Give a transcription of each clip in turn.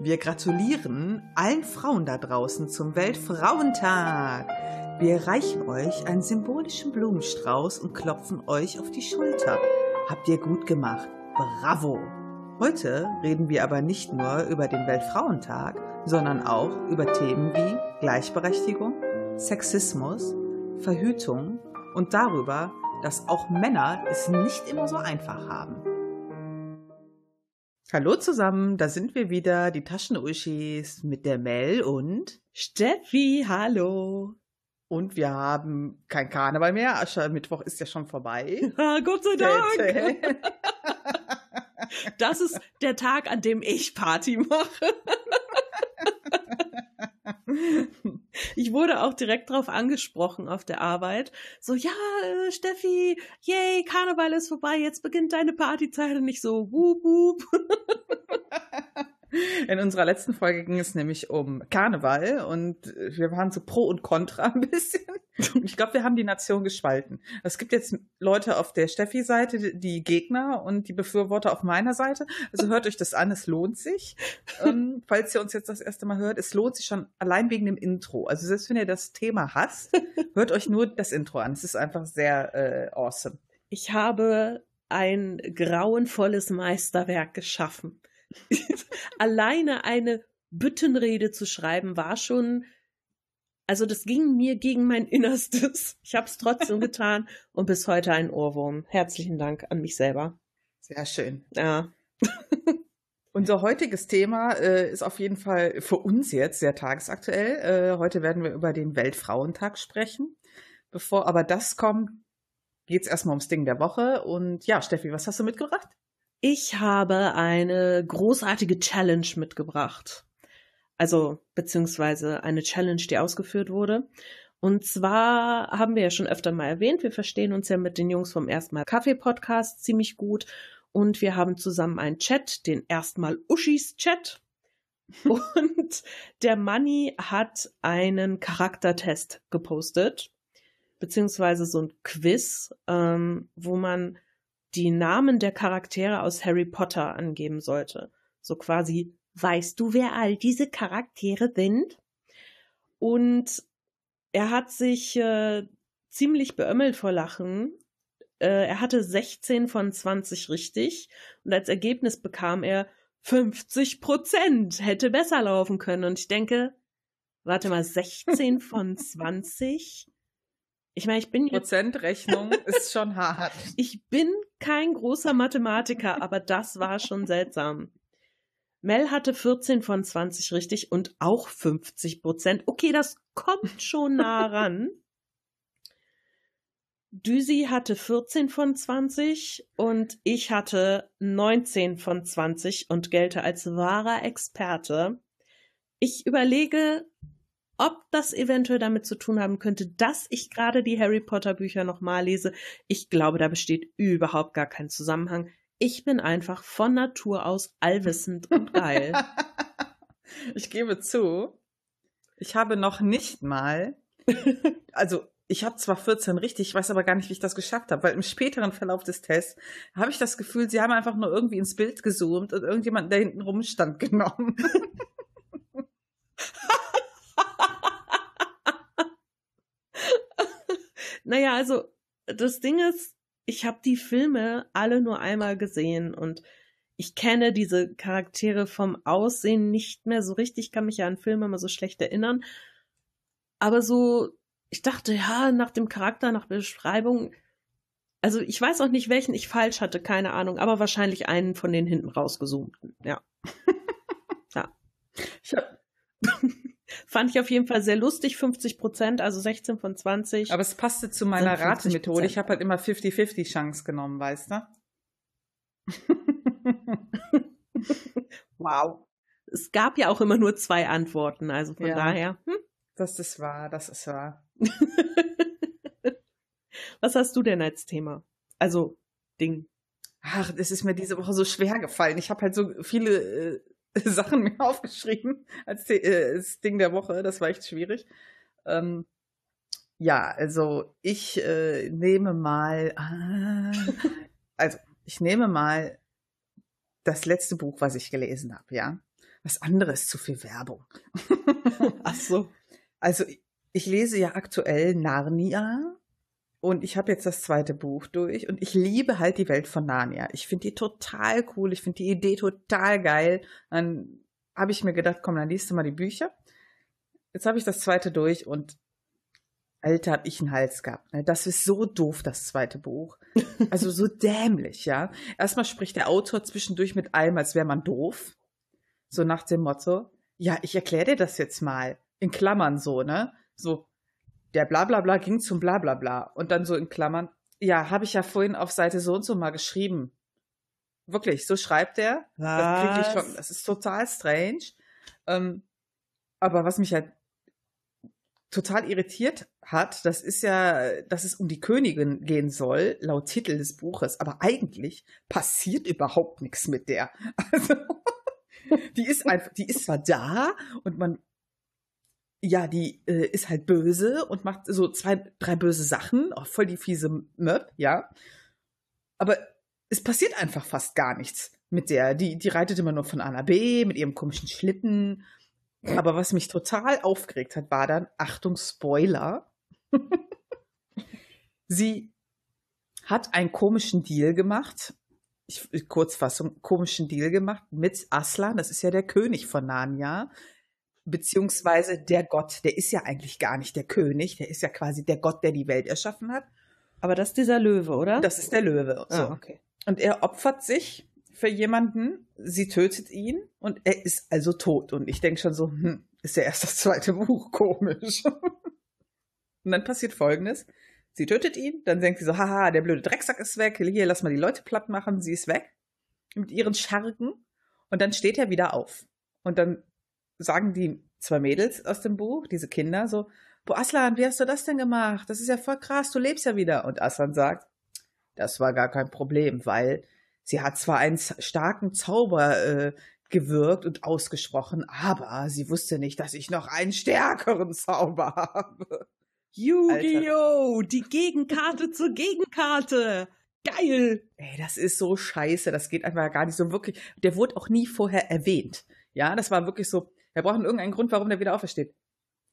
Wir gratulieren allen Frauen da draußen zum Weltfrauentag. Wir reichen euch einen symbolischen Blumenstrauß und klopfen euch auf die Schulter. Habt ihr gut gemacht. Bravo! Heute reden wir aber nicht nur über den Weltfrauentag, sondern auch über Themen wie Gleichberechtigung, Sexismus, Verhütung und darüber, dass auch Männer es nicht immer so einfach haben. Hallo zusammen, da sind wir wieder, die Taschenuschis mit der Mel und Steffi, hallo. Und wir haben kein Karneval mehr, Aschermittwoch ist ja schon vorbei. Ah, Gott sei Dank. Das ist der Tag, an dem ich Party mache. Ich wurde auch direkt drauf angesprochen auf der Arbeit. So, ja, äh, Steffi, yay, Karneval ist vorbei, jetzt beginnt deine Partyzeit. Und ich so, wup, wup. In unserer letzten Folge ging es nämlich um Karneval und wir waren so pro und contra ein bisschen. Ich glaube, wir haben die Nation gespalten. Es gibt jetzt Leute auf der Steffi-Seite, die Gegner und die Befürworter auf meiner Seite. Also hört euch das an, es lohnt sich. ähm, falls ihr uns jetzt das erste Mal hört, es lohnt sich schon allein wegen dem Intro. Also selbst wenn ihr das Thema hasst, hört euch nur das Intro an. Es ist einfach sehr äh, awesome. Ich habe ein grauenvolles Meisterwerk geschaffen. Alleine eine Büttenrede zu schreiben war schon, also das ging mir gegen mein Innerstes. Ich habe es trotzdem getan und bis heute ein Ohrwurm. Herzlichen Dank an mich selber. Sehr schön. Ja. Unser heutiges Thema äh, ist auf jeden Fall für uns jetzt sehr tagesaktuell. Äh, heute werden wir über den Weltfrauentag sprechen. Bevor aber das kommt, geht es erstmal ums Ding der Woche. Und ja, Steffi, was hast du mitgebracht? Ich habe eine großartige Challenge mitgebracht. Also, beziehungsweise eine Challenge, die ausgeführt wurde. Und zwar haben wir ja schon öfter mal erwähnt, wir verstehen uns ja mit den Jungs vom Erstmal Kaffee Podcast ziemlich gut. Und wir haben zusammen einen Chat, den Erstmal Uschis Chat. Und der Manni hat einen Charaktertest gepostet, beziehungsweise so ein Quiz, ähm, wo man die Namen der Charaktere aus Harry Potter angeben sollte. So quasi, weißt du, wer all diese Charaktere sind? Und er hat sich äh, ziemlich beömmelt vor Lachen. Äh, er hatte 16 von 20 richtig und als Ergebnis bekam er 50 Prozent. Hätte besser laufen können. Und ich denke, warte mal, 16 von 20? Ich meine, ich bin jetzt. Prozentrechnung ist schon hart. Ich bin kein großer Mathematiker, aber das war schon seltsam. Mel hatte 14 von 20 richtig und auch 50 Prozent. Okay, das kommt schon nah ran. Düsi hatte 14 von 20 und ich hatte 19 von 20 und gelte als wahrer Experte. Ich überlege, ob das eventuell damit zu tun haben könnte, dass ich gerade die Harry Potter Bücher nochmal lese. Ich glaube, da besteht überhaupt gar kein Zusammenhang. Ich bin einfach von Natur aus allwissend und geil. ich gebe zu, ich habe noch nicht mal, also ich habe zwar 14 richtig, ich weiß aber gar nicht, wie ich das geschafft habe, weil im späteren Verlauf des Tests habe ich das Gefühl, sie haben einfach nur irgendwie ins Bild gezoomt und irgendjemand, der hinten rumstand, genommen. Naja, also das Ding ist, ich habe die Filme alle nur einmal gesehen und ich kenne diese Charaktere vom Aussehen nicht mehr so richtig, kann mich ja an Filme immer so schlecht erinnern. Aber so, ich dachte, ja, nach dem Charakter, nach Beschreibung, also ich weiß auch nicht, welchen ich falsch hatte, keine Ahnung, aber wahrscheinlich einen von den hinten rausgezoomten, ja. ja. Ich hab Fand ich auf jeden Fall sehr lustig, 50 Prozent, also 16 von 20. Aber es passte zu meiner Ratemethode. Ich habe halt immer 50-50 Chance genommen, weißt du? wow. Es gab ja auch immer nur zwei Antworten, also von ja, daher. Hm? Das ist wahr, das ist wahr. Was hast du denn als Thema? Also, Ding. Ach, es ist mir diese Woche so schwer gefallen. Ich habe halt so viele äh, Sachen mir aufgeschrieben als äh, das Ding der Woche. Das war echt schwierig. Ähm, ja, also ich äh, nehme mal, äh, also ich nehme mal das letzte Buch, was ich gelesen habe, ja. Das andere ist zu viel Werbung. Ach so. Also ich lese ja aktuell Narnia und ich habe jetzt das zweite Buch durch und ich liebe halt die Welt von Narnia. Ich finde die total cool, ich finde die Idee total geil. Dann habe ich mir gedacht, komm, dann liest du mal die Bücher. Jetzt habe ich das zweite durch und Alter, hab ich einen Hals gehabt. Ne? Das ist so doof, das zweite Buch. Also so dämlich, ja. Erstmal spricht der Autor zwischendurch mit allem, als wäre man doof. So nach dem Motto, ja, ich erkläre dir das jetzt mal. In Klammern so, ne? So, der Blablabla ging zum Blablabla. Und dann so in Klammern, ja, habe ich ja vorhin auf Seite so und so mal geschrieben. Wirklich, so schreibt er. Das, krieg ich schon, das ist total strange. Ähm, aber was mich halt total irritiert hat, das ist ja, dass es um die Königin gehen soll, laut Titel des Buches, aber eigentlich passiert überhaupt nichts mit der. Also, die ist einfach, die ist zwar da und man, ja, die äh, ist halt böse und macht so zwei, drei böse Sachen, auch voll die fiese Möb, ja. Aber es passiert einfach fast gar nichts mit der. Die, die reitet immer nur von A nach B mit ihrem komischen Schlitten aber was mich total aufgeregt hat, war dann, Achtung, Spoiler. Sie hat einen komischen Deal gemacht. Ich, Kurzfassung, komischen Deal gemacht mit Aslan, das ist ja der König von Narnia, beziehungsweise der Gott, der ist ja eigentlich gar nicht der König, der ist ja quasi der Gott, der die Welt erschaffen hat. Aber das ist dieser Löwe, oder? Das ist der Löwe. So. Ah, okay. Und er opfert sich für jemanden, sie tötet ihn und er ist also tot. Und ich denke schon so, hm, ist ja erst das zweite Buch, komisch. und dann passiert folgendes. Sie tötet ihn, dann denkt sie so, haha, der blöde Drecksack ist weg, hier, lass mal die Leute platt machen, sie ist weg. Mit ihren Schergen. Und dann steht er wieder auf. Und dann sagen die zwei Mädels aus dem Buch, diese Kinder, so, boah, Aslan, wie hast du das denn gemacht? Das ist ja voll krass, du lebst ja wieder. Und Aslan sagt, das war gar kein Problem, weil Sie hat zwar einen starken Zauber äh, gewirkt und ausgesprochen, aber sie wusste nicht, dass ich noch einen stärkeren Zauber habe. Yu-Gi-Oh! Die Gegenkarte zur Gegenkarte! Geil! Ey, das ist so scheiße. Das geht einfach gar nicht so wirklich. Der wurde auch nie vorher erwähnt. Ja, das war wirklich so. Wir brauchen irgendeinen Grund, warum der wieder aufersteht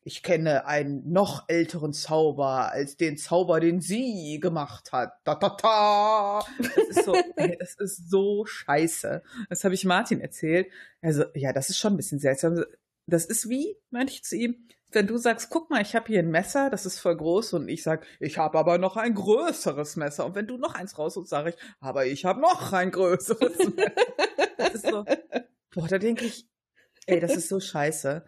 ich kenne einen noch älteren Zauber als den Zauber, den sie gemacht hat. Da, da, da. Das ist so, ey, das ist so scheiße. Das habe ich Martin erzählt. Also, ja, das ist schon ein bisschen seltsam. Das ist wie, meinte ich zu ihm, wenn du sagst, guck mal, ich habe hier ein Messer, das ist voll groß und ich sag, ich habe aber noch ein größeres Messer. Und wenn du noch eins rausholst, sage ich, aber ich habe noch ein größeres Messer. Das ist so, boah, da denke ich, ey, das ist so scheiße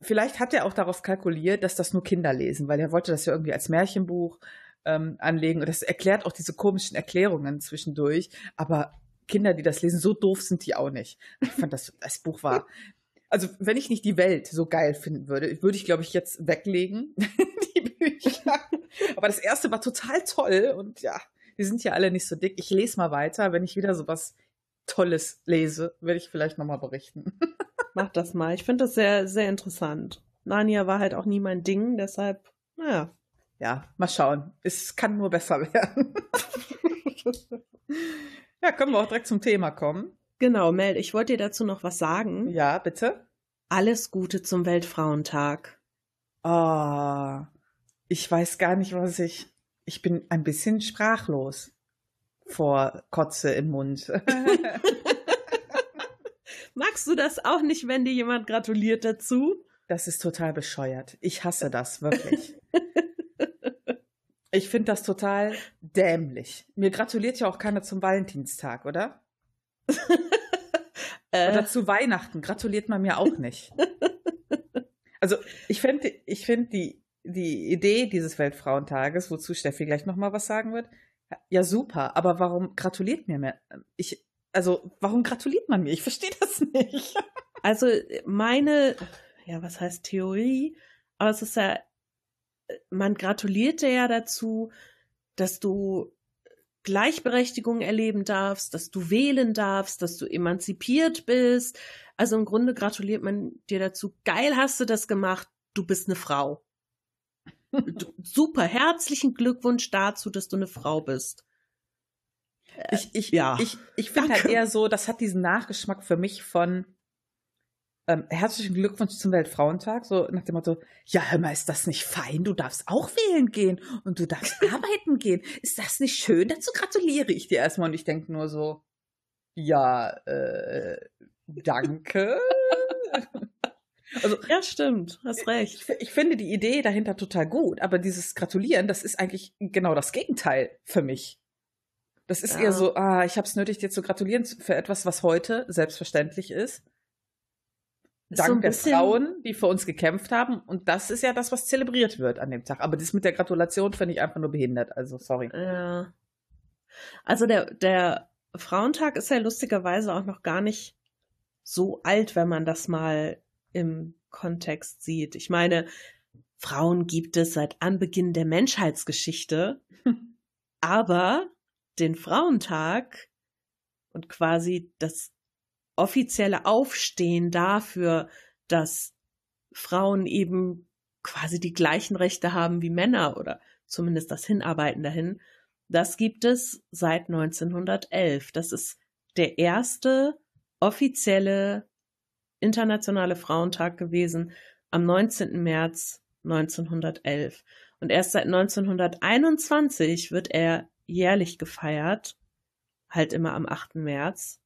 vielleicht hat er auch darauf kalkuliert, dass das nur Kinder lesen, weil er wollte das ja irgendwie als Märchenbuch ähm, anlegen. Und das erklärt auch diese komischen Erklärungen zwischendurch. Aber Kinder, die das lesen, so doof sind die auch nicht. Ich fand das, das Buch war. Also, wenn ich nicht die Welt so geil finden würde, würde ich, glaube ich, jetzt weglegen, die Bücher. Aber das erste war total toll und ja, die sind ja alle nicht so dick. Ich lese mal weiter. Wenn ich wieder so was Tolles lese, werde ich vielleicht nochmal berichten. Mach das mal. Ich finde das sehr, sehr interessant. Narnia war halt auch nie mein Ding, deshalb, naja. Ja, mal schauen. Es kann nur besser werden. ja, können wir auch direkt zum Thema kommen. Genau, Mel, ich wollte dir dazu noch was sagen. Ja, bitte. Alles Gute zum Weltfrauentag. Oh, ich weiß gar nicht, was ich. Ich bin ein bisschen sprachlos vor Kotze im Mund. Magst du das auch nicht, wenn dir jemand gratuliert dazu? Das ist total bescheuert. Ich hasse das, wirklich. ich finde das total dämlich. Mir gratuliert ja auch keiner zum Valentinstag, oder? Äh. Oder zu Weihnachten gratuliert man mir auch nicht. Also ich finde ich find die, die Idee dieses Weltfrauentages, wozu Steffi gleich nochmal was sagen wird, ja super, aber warum gratuliert mir mehr? Ich, also, warum gratuliert man mir? Ich verstehe das nicht. Also, meine, ja, was heißt Theorie? Aber es ist ja, man gratuliert dir ja dazu, dass du Gleichberechtigung erleben darfst, dass du wählen darfst, dass du emanzipiert bist. Also im Grunde gratuliert man dir dazu. Geil hast du das gemacht. Du bist eine Frau. Super. Herzlichen Glückwunsch dazu, dass du eine Frau bist. Ich, ich, ja. ich, ich finde halt eher so, das hat diesen Nachgeschmack für mich von, ähm, herzlichen Glückwunsch zum Weltfrauentag, so nach dem Motto, ja, hör mal, ist das nicht fein? Du darfst auch wählen gehen und du darfst arbeiten gehen. Ist das nicht schön? Dazu gratuliere ich dir erstmal und ich denke nur so, ja, äh, danke. Also, ja, stimmt, hast recht. Ich, ich, finde die Idee dahinter total gut, aber dieses Gratulieren, das ist eigentlich genau das Gegenteil für mich. Das ist ja. eher so, ah, ich habe es nötig, dir zu gratulieren für etwas, was heute selbstverständlich ist. Dank so der Frauen, die für uns gekämpft haben. Und das ist ja das, was zelebriert wird an dem Tag. Aber das mit der Gratulation finde ich einfach nur behindert. Also, sorry. Ja. Also, der, der Frauentag ist ja lustigerweise auch noch gar nicht so alt, wenn man das mal im Kontext sieht. Ich meine, Frauen gibt es seit Anbeginn der Menschheitsgeschichte, aber den Frauentag und quasi das offizielle Aufstehen dafür, dass Frauen eben quasi die gleichen Rechte haben wie Männer oder zumindest das Hinarbeiten dahin, das gibt es seit 1911. Das ist der erste offizielle internationale Frauentag gewesen am 19. März 1911. Und erst seit 1921 wird er jährlich gefeiert, halt immer am 8. März.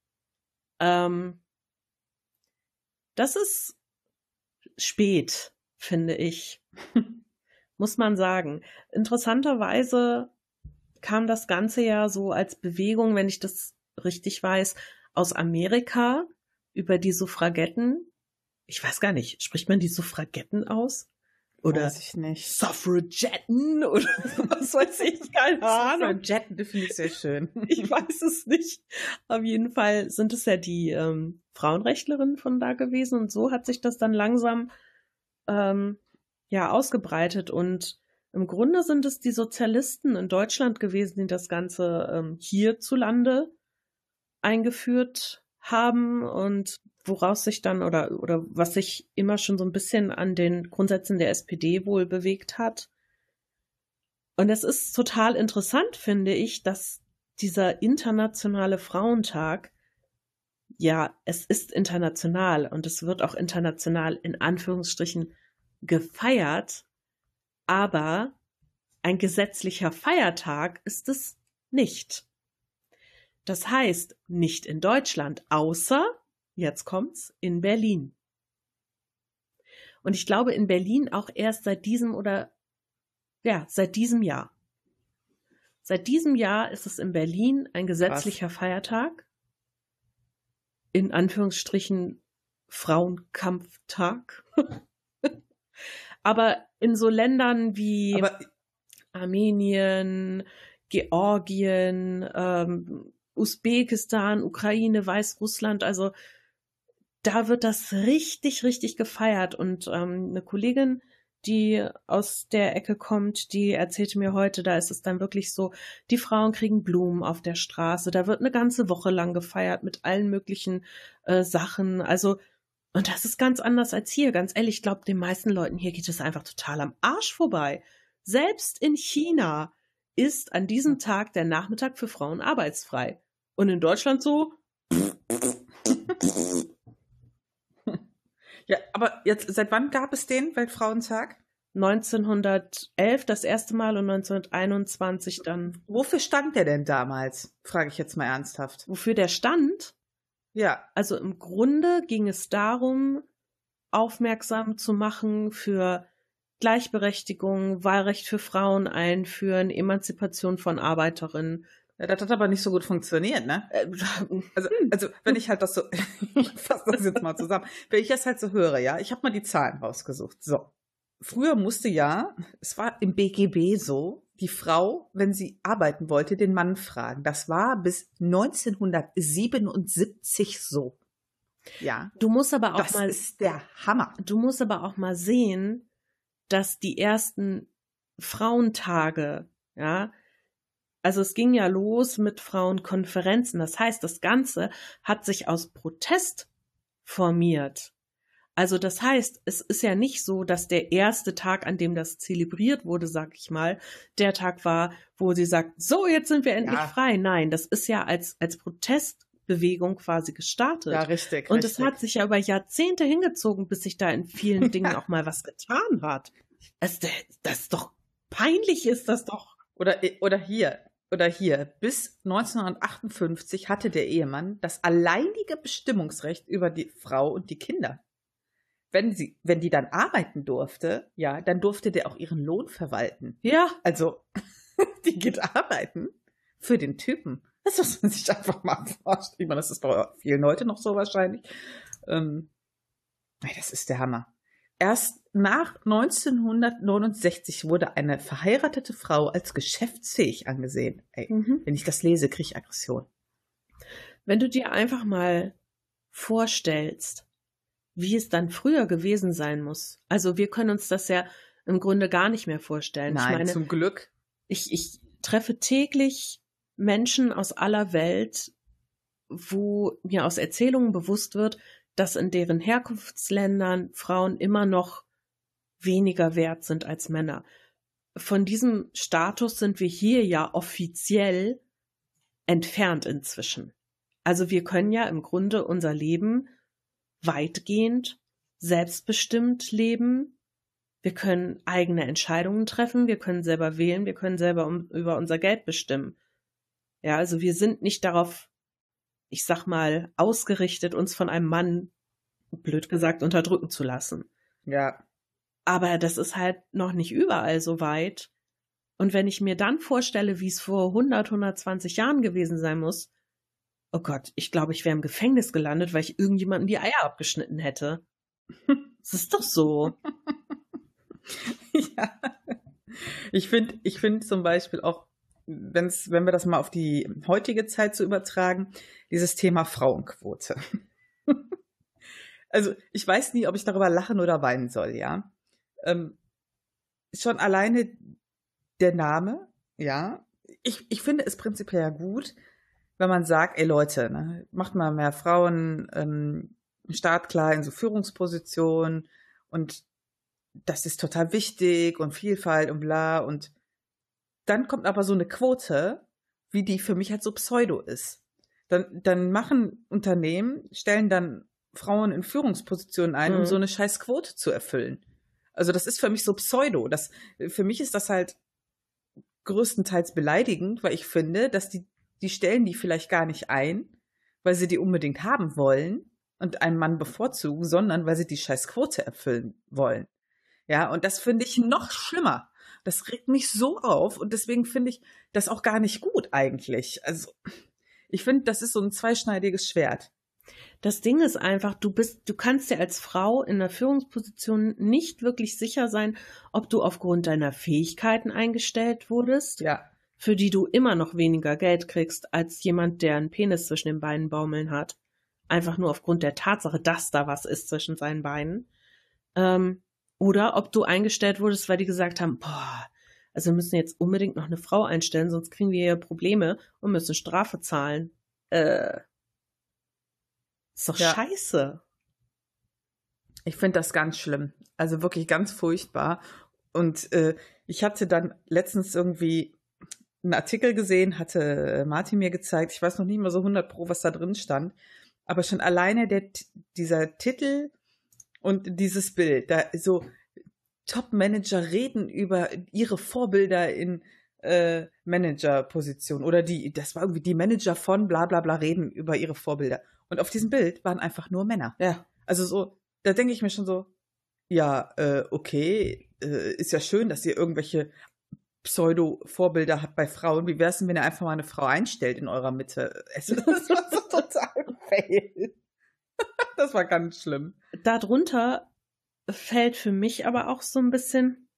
Ähm, das ist spät, finde ich. Muss man sagen. Interessanterweise kam das Ganze ja so als Bewegung, wenn ich das richtig weiß, aus Amerika über die Suffragetten. Ich weiß gar nicht, spricht man die Suffragetten aus? Oder. Suffragetten oder was weiß ich, keine Ahnung. Suffragetten finde ich sehr schön. Ich weiß es nicht. Auf jeden Fall sind es ja die ähm, Frauenrechtlerinnen von da gewesen und so hat sich das dann langsam ähm, ja ausgebreitet und im Grunde sind es die Sozialisten in Deutschland gewesen, die das Ganze ähm, hierzulande eingeführt haben und woraus sich dann oder, oder was sich immer schon so ein bisschen an den Grundsätzen der SPD wohl bewegt hat. Und es ist total interessant, finde ich, dass dieser internationale Frauentag, ja, es ist international und es wird auch international in Anführungsstrichen gefeiert, aber ein gesetzlicher Feiertag ist es nicht. Das heißt, nicht in Deutschland, außer, jetzt kommt's, in Berlin. Und ich glaube, in Berlin auch erst seit diesem oder, ja, seit diesem Jahr. Seit diesem Jahr ist es in Berlin ein gesetzlicher Was? Feiertag. In Anführungsstrichen Frauenkampftag. Aber in so Ländern wie Aber Armenien, Georgien, ähm, Usbekistan, Ukraine, Weißrussland, also da wird das richtig, richtig gefeiert. Und ähm, eine Kollegin, die aus der Ecke kommt, die erzählte mir heute, da ist es dann wirklich so, die Frauen kriegen Blumen auf der Straße, da wird eine ganze Woche lang gefeiert mit allen möglichen äh, Sachen. Also, und das ist ganz anders als hier. Ganz ehrlich, ich glaube, den meisten Leuten hier geht es einfach total am Arsch vorbei. Selbst in China ist an diesem Tag der Nachmittag für Frauen arbeitsfrei. Und in Deutschland so. Ja, aber jetzt, seit wann gab es den Weltfrauentag? 1911 das erste Mal und 1921 dann. Wofür stand der denn damals? Frage ich jetzt mal ernsthaft. Wofür der stand? Ja. Also im Grunde ging es darum, aufmerksam zu machen für Gleichberechtigung, Wahlrecht für Frauen einführen, Emanzipation von Arbeiterinnen, ja, das hat aber nicht so gut funktioniert, ne? Äh, also, also wenn ich halt das so, ich fasse das jetzt mal zusammen, wenn ich das halt so höre, ja, ich habe mal die Zahlen rausgesucht. So, früher musste ja, es war im BGB so, die Frau, wenn sie arbeiten wollte, den Mann fragen. Das war bis 1977 so. Ja. Du musst aber auch das mal. Das ist der Hammer. Du musst aber auch mal sehen, dass die ersten Frauentage, ja, also es ging ja los mit Frauenkonferenzen. Das heißt, das Ganze hat sich aus Protest formiert. Also das heißt, es ist ja nicht so, dass der erste Tag, an dem das zelebriert wurde, sag ich mal, der Tag war, wo sie sagt, so, jetzt sind wir endlich ja. frei. Nein, das ist ja als, als Protest Bewegung quasi gestartet. Ja, richtig. Und es hat sich ja über Jahrzehnte hingezogen, bis sich da in vielen Dingen auch mal was getan hat. Es, das ist doch peinlich, ist das doch. Oder, oder hier, oder hier. Bis 1958 hatte der Ehemann das alleinige Bestimmungsrecht über die Frau und die Kinder. Wenn sie, wenn die dann arbeiten durfte, ja, dann durfte der auch ihren Lohn verwalten. Ja. Also, die geht arbeiten für den Typen. Das muss man sich einfach mal vorstellen. Ich meine, das ist bei vielen heute noch so wahrscheinlich. Ähm, das ist der Hammer. Erst nach 1969 wurde eine verheiratete Frau als geschäftsfähig angesehen. Ey, Mhm. wenn ich das lese, kriege ich Aggression. Wenn du dir einfach mal vorstellst, wie es dann früher gewesen sein muss. Also wir können uns das ja im Grunde gar nicht mehr vorstellen. Nein, ich meine, zum Glück. ich, ich treffe täglich Menschen aus aller Welt, wo mir aus Erzählungen bewusst wird, dass in deren Herkunftsländern Frauen immer noch weniger wert sind als Männer. Von diesem Status sind wir hier ja offiziell entfernt inzwischen. Also wir können ja im Grunde unser Leben weitgehend selbstbestimmt leben. Wir können eigene Entscheidungen treffen, wir können selber wählen, wir können selber um, über unser Geld bestimmen. Ja, also wir sind nicht darauf, ich sag mal, ausgerichtet, uns von einem Mann, blöd gesagt, unterdrücken zu lassen. Ja. Aber das ist halt noch nicht überall so weit. Und wenn ich mir dann vorstelle, wie es vor 100, 120 Jahren gewesen sein muss, oh Gott, ich glaube, ich wäre im Gefängnis gelandet, weil ich irgendjemandem die Eier abgeschnitten hätte. Das ist doch so. ja. Ich finde, ich finde zum Beispiel auch, wenn's, wenn wir das mal auf die heutige Zeit so übertragen, dieses Thema Frauenquote. also ich weiß nie, ob ich darüber lachen oder weinen soll, ja. Ähm, schon alleine der Name, ja. Ich, ich finde es prinzipiell ja gut, wenn man sagt, ey Leute, ne, macht mal mehr Frauen ähm, startklar in so Führungspositionen und das ist total wichtig und Vielfalt und bla und dann kommt aber so eine Quote, wie die für mich halt so pseudo ist. Dann, dann machen Unternehmen, stellen dann Frauen in Führungspositionen ein, um Mhm. so eine scheiß Quote zu erfüllen. Also das ist für mich so pseudo. Das, für mich ist das halt größtenteils beleidigend, weil ich finde, dass die, die stellen die vielleicht gar nicht ein, weil sie die unbedingt haben wollen und einen Mann bevorzugen, sondern weil sie die scheiß Quote erfüllen wollen. Ja, und das finde ich noch schlimmer. Das regt mich so auf und deswegen finde ich das auch gar nicht gut eigentlich. Also ich finde, das ist so ein zweischneidiges Schwert. Das Ding ist einfach, du bist, du kannst dir als Frau in einer Führungsposition nicht wirklich sicher sein, ob du aufgrund deiner Fähigkeiten eingestellt wurdest, Ja, für die du immer noch weniger Geld kriegst als jemand, der einen Penis zwischen den Beinen baumeln hat. Einfach nur aufgrund der Tatsache, dass da was ist zwischen seinen Beinen. Ähm, oder ob du eingestellt wurdest, weil die gesagt haben, boah, also wir müssen jetzt unbedingt noch eine Frau einstellen, sonst kriegen wir hier Probleme und müssen Strafe zahlen. Äh, ist doch Ja. scheiße. Ich finde das ganz schlimm. Also wirklich ganz furchtbar. Und äh, ich hatte dann letztens irgendwie einen Artikel gesehen, hatte äh, Martin mir gezeigt. Ich weiß noch nicht mal so 100 pro, was da drin stand. Aber schon alleine der, dieser Titel und dieses Bild, da so Top-Manager reden über ihre Vorbilder in äh, Manager-Position oder die, das war irgendwie die Manager von bla bla bla reden über ihre Vorbilder. Und auf diesem Bild waren einfach nur Männer. Ja. Also so, da denke ich mir schon so, ja, äh, okay, äh, ist ja schön, dass ihr irgendwelche Pseudo-Vorbilder habt bei Frauen. Wie wär's denn, wenn ihr einfach mal eine Frau einstellt in eurer Mitte? Es, war so total fail. Das war ganz schlimm. Darunter fällt für mich aber auch so ein bisschen,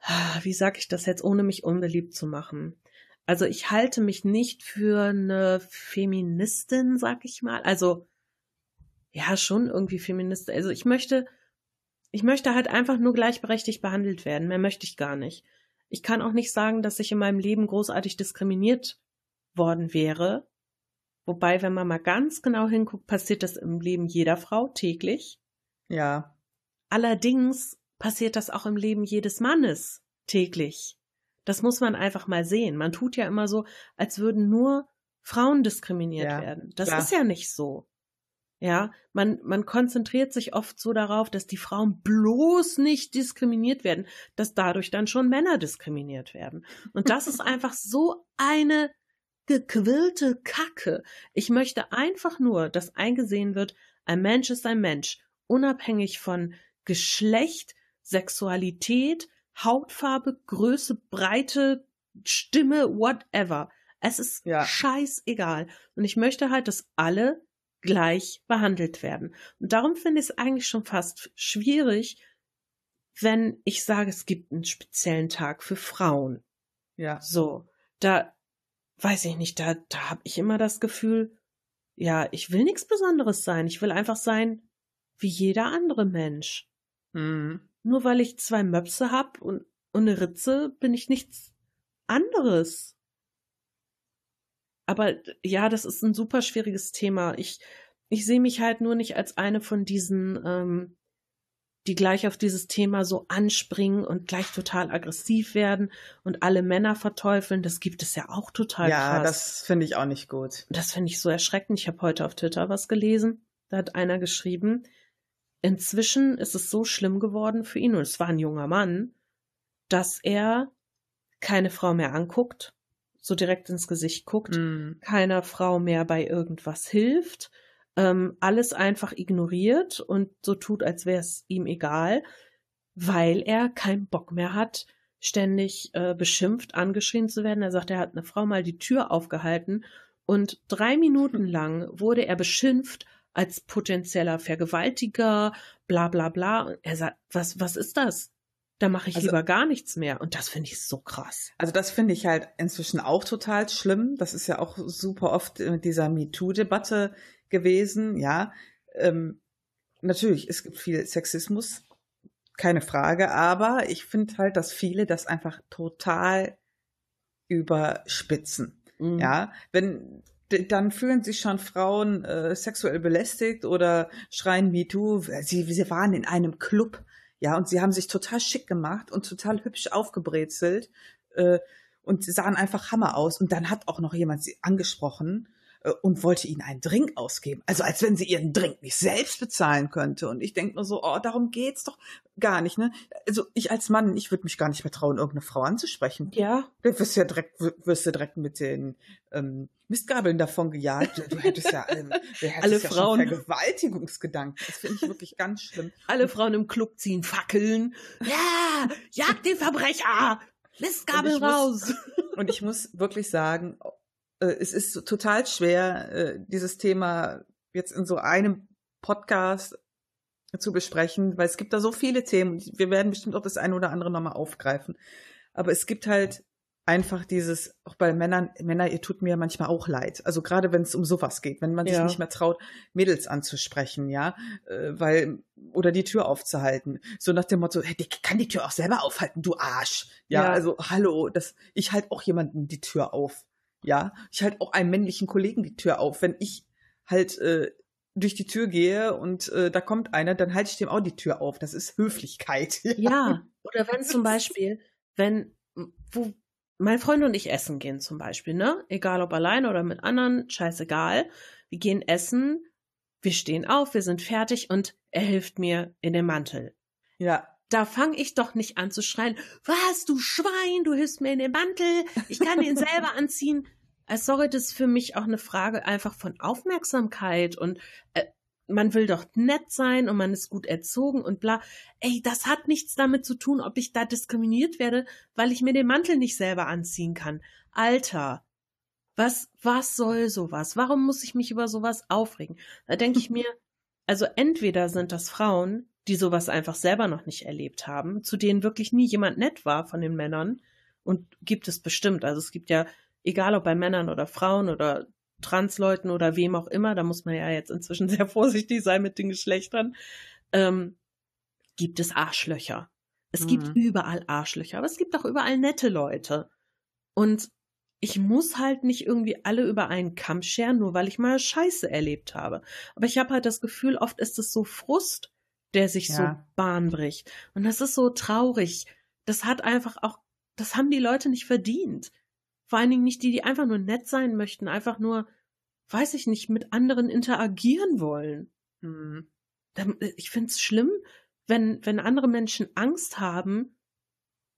wie sag ich das jetzt, ohne mich unbeliebt zu machen. Also ich halte mich nicht für eine Feministin, sag ich mal. Also ja, schon irgendwie Feministin. Also ich möchte, ich möchte halt einfach nur gleichberechtigt behandelt werden. Mehr möchte ich gar nicht. Ich kann auch nicht sagen, dass ich in meinem Leben großartig diskriminiert worden wäre. Wobei, wenn man mal ganz genau hinguckt, passiert das im Leben jeder Frau täglich. Ja, Allerdings passiert das auch im Leben jedes Mannes täglich. Das muss man einfach mal sehen. Man tut ja immer so, als würden nur Frauen diskriminiert Ja, werden. Das klar. ist ja nicht so. Ja, man, man konzentriert sich oft so darauf, dass die Frauen bloß nicht diskriminiert werden, dass dadurch dann schon Männer diskriminiert werden. Und das ist einfach so eine gequillte Kacke. Ich möchte einfach nur, dass eingesehen wird, ein Mensch ist ein Mensch, unabhängig von Geschlecht, Sexualität, Hautfarbe, Größe, Breite, Stimme, whatever. Es ist Ja. scheißegal. Und ich möchte halt, dass alle gleich behandelt werden. Und darum finde ich es eigentlich schon fast schwierig, wenn ich sage, es gibt einen speziellen Tag für Frauen. Ja. So, da weiß ich nicht, da, da habe ich immer das Gefühl, ja, ich will nichts Besonderes sein. Ich will einfach sein wie jeder andere Mensch. Mhm. Nur weil ich zwei Möpse hab und, und eine Ritze, bin ich nichts anderes. Aber ja, das ist ein super schwieriges Thema. Ich, ich sehe mich halt nur nicht als eine von diesen, ähm, die gleich auf dieses Thema so anspringen und gleich total aggressiv werden und alle Männer verteufeln. Das gibt es ja auch total Ja, krass. das finde ich auch nicht gut. Das finde ich so erschreckend. Ich habe heute auf Twitter was gelesen. Da hat einer geschrieben, inzwischen ist es so schlimm geworden für ihn, und es war ein junger Mann, dass er keine Frau mehr anguckt, so direkt ins Gesicht guckt, Mhm. keiner Frau mehr bei irgendwas hilft, ähm, alles einfach ignoriert und so tut, als wäre es ihm egal, weil er keinen Bock mehr hat, ständig äh, beschimpft, angeschrien zu werden. Er sagt, er hat eine Frau mal die Tür aufgehalten und drei Minuten lang wurde er beschimpft als potenzieller Vergewaltiger, bla bla bla. Er sagt, was, was ist das? Da mache ich Also- lieber gar nichts mehr. Und das finde ich so krass. Also das finde ich halt inzwischen auch total schlimm. Das ist ja auch super oft mit dieser MeToo-Debatte gewesen, ja. Ähm, natürlich, es gibt viel Sexismus, keine Frage, aber ich finde halt, dass viele das einfach total überspitzen. Mhm. Ja, wenn dann fühlen sich schon Frauen äh, sexuell belästigt oder schreien MeToo. Sie, sie waren in einem Club, ja, und sie haben sich total schick gemacht und total hübsch aufgebrezelt äh, und sahen einfach Hammer aus. Und dann hat auch noch jemand sie angesprochen und wollte ihnen einen Drink ausgeben. Also als wenn sie ihren Drink nicht selbst bezahlen könnte. Und ich denke nur so, oh, darum geht's doch gar nicht, ne? Also ich als Mann, ich würde mich gar nicht mehr trauen, irgendeine Frau anzusprechen. Ja, Du wirst ja direkt, wirst du direkt mit den ähm, Mistgabeln davon gejagt. Du, du hättest ja, ähm, du hättest Alle ja Frauen. Vergewaltigungsgedanken. Das finde ich wirklich ganz schlimm. Alle Frauen im Club ziehen Fackeln. Ja, jagt den Verbrecher! Mistgabel Und ich muss- raus! Und ich muss wirklich sagen, äh, es ist total schwer, äh, dieses Thema jetzt in so einem Podcast zu besprechen, weil es gibt da so viele Themen. Wir werden bestimmt auch das eine oder andere nochmal aufgreifen. Aber es gibt halt einfach dieses, auch bei Männern, Männer, ihr tut mir manchmal auch leid. Also gerade wenn es um sowas geht, wenn man sich Ja. nicht mehr traut, Mädels anzusprechen, ja, äh, weil, oder die Tür aufzuhalten. So nach dem Motto, hey, die kann die Tür auch selber aufhalten, du Arsch. Ja, Ja. also hallo, das, ich halte auch jemanden die Tür auf. Ja, ich halte auch einem männlichen Kollegen die Tür auf. Wenn ich halt äh, durch die Tür gehe und äh, da kommt einer, dann halte ich dem auch die Tür auf. Das ist Höflichkeit. Ja, oder wenn zum Beispiel, wenn, wo mein Freund und ich essen gehen zum Beispiel, ne? Egal ob alleine oder mit anderen, scheißegal. Wir gehen essen, wir stehen auf, wir sind fertig und er hilft mir in den Mantel. Ja, Da fange ich doch nicht an zu schreien, was, du Schwein, du hilfst mir in den Mantel, ich kann den selber anziehen. Als sorry, das ist für mich auch eine Frage einfach von Aufmerksamkeit und äh, man will doch nett sein und man ist gut erzogen und bla. Ey, das hat nichts damit zu tun, ob ich da diskriminiert werde, weil ich mir den Mantel nicht selber anziehen kann. Alter, was, was soll sowas? Warum muss ich mich über sowas aufregen? Da denke ich mir, also entweder sind das Frauen, die sowas einfach selber noch nicht erlebt haben, zu denen wirklich nie jemand nett war von den Männern. Und gibt es bestimmt. Also es gibt ja, egal ob bei Männern oder Frauen oder Transleuten oder wem auch immer, da muss man ja jetzt inzwischen sehr vorsichtig sein mit den Geschlechtern, ähm, gibt es Arschlöcher. Es gibt Mhm. überall Arschlöcher, aber es gibt auch überall nette Leute. Und ich muss halt nicht irgendwie alle über einen Kamm scheren, nur weil ich mal Scheiße erlebt habe. Aber ich habe halt das Gefühl, oft ist es so Frust, der sich so Ja. Bahn bricht. Und das ist so traurig. Das hat einfach auch, das haben die Leute nicht verdient. Vor allen Dingen nicht die, die einfach nur nett sein möchten, einfach nur, weiß ich nicht, mit anderen interagieren wollen. Hm. Ich finde es schlimm, wenn, wenn andere Menschen Angst haben,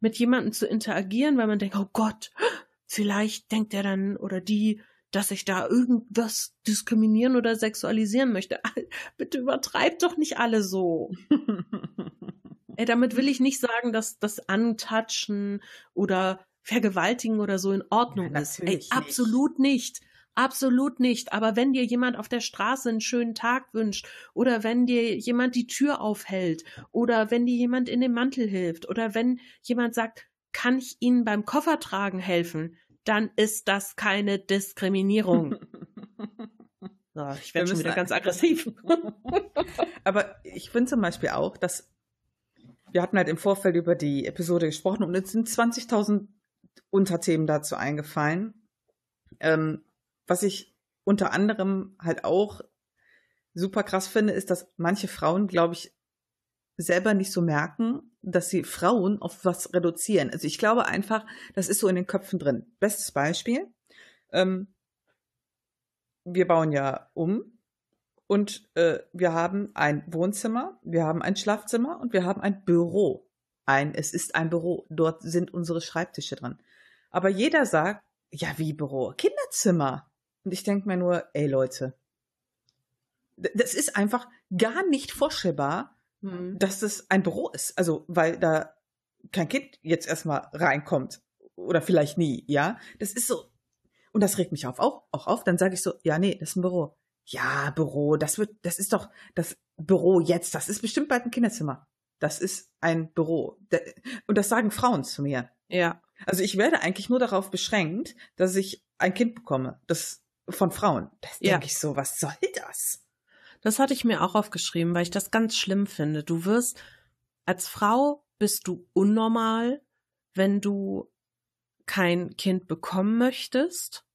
mit jemandem zu interagieren, weil man denkt, oh Gott, vielleicht denkt er dann oder die, dass ich da irgendwas diskriminieren oder sexualisieren möchte. Bitte übertreibt doch nicht alle so. Ey, damit will ich nicht sagen, dass das Antatschen oder Vergewaltigen oder so in Ordnung ja, ist. Ey, absolut nicht. Absolut nicht. Aber wenn dir jemand auf der Straße einen schönen Tag wünscht oder wenn dir jemand die Tür aufhält oder wenn dir jemand in den Mantel hilft oder wenn jemand sagt, kann ich Ihnen beim Koffertragen helfen, dann ist das keine Diskriminierung. so, ich werde schon wieder ganz aggressiv. Aber ich finde zum Beispiel auch, dass wir hatten halt im Vorfeld über die Episode gesprochen und es sind 20.000 Unterthemen dazu eingefallen. Ähm, was ich unter anderem halt auch super krass finde, ist, dass manche Frauen, glaube ich, selber nicht so merken, dass sie Frauen auf was reduzieren. Also ich glaube einfach, das ist so in den Köpfen drin. Bestes Beispiel. Ähm, wir bauen ja um und äh, wir haben ein Wohnzimmer, wir haben ein Schlafzimmer und wir haben ein Büro. Ein, es ist ein Büro. Dort sind unsere Schreibtische dran. Aber jeder sagt, ja, wie Büro? Kinderzimmer. Und ich denke mir nur, ey Leute, das ist einfach gar nicht vorstellbar, hm. dass das ein Büro ist. Also, weil da kein Kind jetzt erstmal reinkommt. Oder vielleicht nie, ja. Das ist so. Und das regt mich auf, auch, auch auf. Dann sage ich so, ja, nee, das ist ein Büro. Ja, Büro, das wird, das ist doch das Büro jetzt, das ist bestimmt bald ein Kinderzimmer. Das ist ein Büro. Und das sagen Frauen zu mir. Ja. Also ich werde eigentlich nur darauf beschränkt, dass ich ein Kind bekomme. Das von Frauen. Das ja. denke ich so, was soll das? Das hatte ich mir auch aufgeschrieben, weil ich das ganz schlimm finde. Du wirst, als Frau bist du unnormal, wenn du kein Kind bekommen möchtest.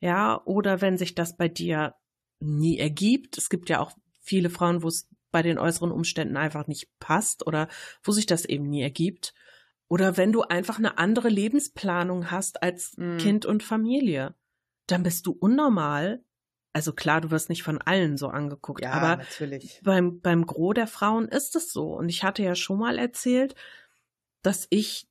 Ja, oder wenn sich das bei dir nie ergibt. Es gibt ja auch viele Frauen, wo es bei den äußeren Umständen einfach nicht passt oder wo sich das eben nie ergibt. Oder wenn du einfach eine andere Lebensplanung hast als mm. Kind und Familie dann bist du unnormal. Also klar, du wirst nicht von allen so angeguckt, ja, aber natürlich. beim beim Gros der Frauen ist es so. Und ich hatte ja schon mal erzählt, dass ich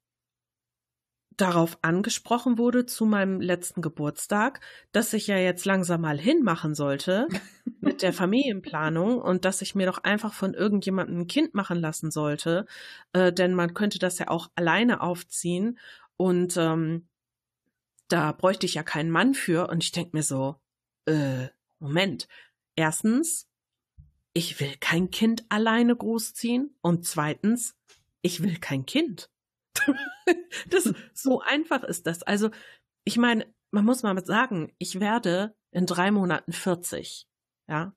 darauf angesprochen wurde zu meinem letzten Geburtstag, dass ich ja jetzt langsam mal hinmachen sollte mit der Familienplanung und dass ich mir doch einfach von irgendjemandem ein Kind machen lassen sollte, äh, denn man könnte das ja auch alleine aufziehen und ähm, da bräuchte ich ja keinen Mann für. Und ich denke mir so, äh, Moment. Erstens, ich will kein Kind alleine großziehen. Und zweitens, ich will kein Kind. das, so einfach ist das. Also, ich meine, man muss mal sagen, ich werde in drei Monaten 40. Ja.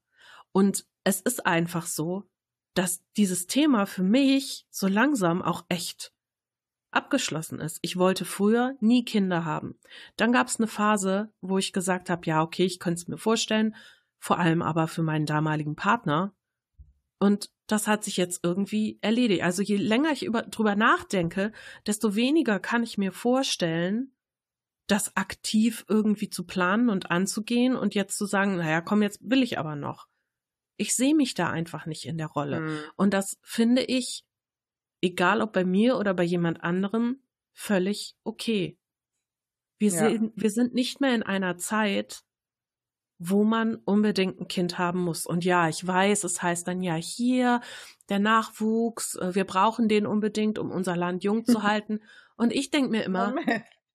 Und es ist einfach so, dass dieses Thema für mich so langsam auch echt abgeschlossen ist. Ich wollte früher nie Kinder haben. Dann gab es eine Phase, wo ich gesagt habe, ja, okay, ich könnte es mir vorstellen, vor allem aber für meinen damaligen Partner. Und das hat sich jetzt irgendwie erledigt. Also je länger ich über, drüber nachdenke, desto weniger kann ich mir vorstellen, das aktiv irgendwie zu planen und anzugehen und jetzt zu sagen, naja, komm, jetzt will ich aber noch. Ich sehe mich da einfach nicht in der Rolle. Mhm. Und das finde ich egal ob bei mir oder bei jemand anderem, völlig okay. Wir, ja. sind, wir sind nicht mehr in einer Zeit, wo man unbedingt ein Kind haben muss. Und ja, ich weiß, es heißt dann ja hier, der Nachwuchs, äh, wir brauchen den unbedingt, um unser Land jung zu halten. Und ich denke mir immer,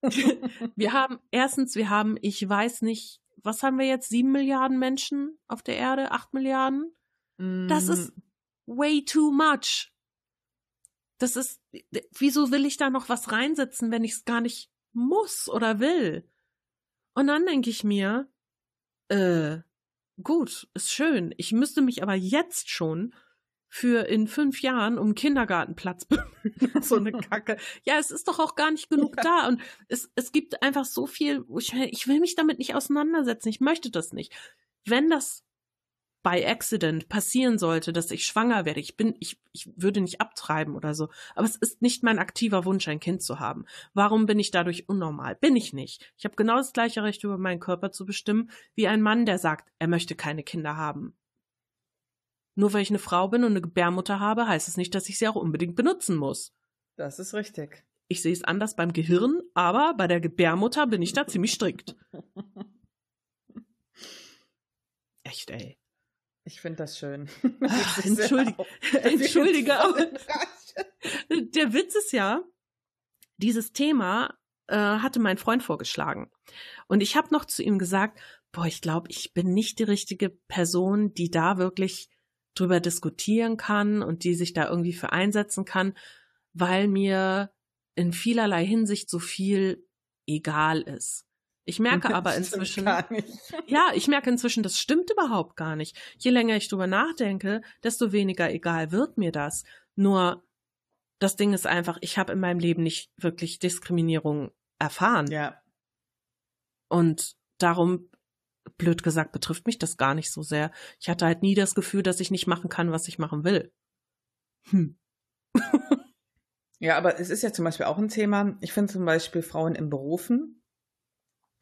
wir haben, erstens, wir haben, ich weiß nicht, was haben wir jetzt, sieben Milliarden Menschen auf der Erde, acht Milliarden? Mm. Das ist way too much. Das ist, wieso will ich da noch was reinsetzen, wenn ich es gar nicht muss oder will? Und dann denke ich mir, äh, gut, ist schön. Ich müsste mich aber jetzt schon für in fünf Jahren um Kindergartenplatz bemühen. so eine Kacke. Ja, es ist doch auch gar nicht genug ja. da. Und es, es gibt einfach so viel, ich, ich will mich damit nicht auseinandersetzen. Ich möchte das nicht. Wenn das by accident passieren sollte, dass ich schwanger werde, ich bin, ich, ich würde nicht abtreiben oder so. Aber es ist nicht mein aktiver Wunsch, ein Kind zu haben. Warum bin ich dadurch unnormal? Bin ich nicht. Ich habe genau das gleiche Recht, über meinen Körper zu bestimmen, wie ein Mann, der sagt, er möchte keine Kinder haben. Nur weil ich eine Frau bin und eine Gebärmutter habe, heißt es nicht, dass ich sie auch unbedingt benutzen muss. Das ist richtig. Ich sehe es anders beim Gehirn, aber bei der Gebärmutter bin ich da ziemlich strikt. Echt, ey. Ich finde das schön. Ach, entschuldige, entschuldige, aber der Witz ist ja, dieses Thema äh, hatte mein Freund vorgeschlagen. Und ich habe noch zu ihm gesagt, boah, ich glaube, ich bin nicht die richtige Person, die da wirklich drüber diskutieren kann und die sich da irgendwie für einsetzen kann, weil mir in vielerlei Hinsicht so viel egal ist. Ich merke aber inzwischen, ja, ich merke inzwischen, das stimmt überhaupt gar nicht. Je länger ich drüber nachdenke, desto weniger egal wird mir das. Nur das Ding ist einfach, ich habe in meinem Leben nicht wirklich Diskriminierung erfahren. Ja. Und darum, blöd gesagt, betrifft mich das gar nicht so sehr. Ich hatte halt nie das Gefühl, dass ich nicht machen kann, was ich machen will. Hm. ja, aber es ist ja zum Beispiel auch ein Thema. Ich finde zum Beispiel Frauen in Berufen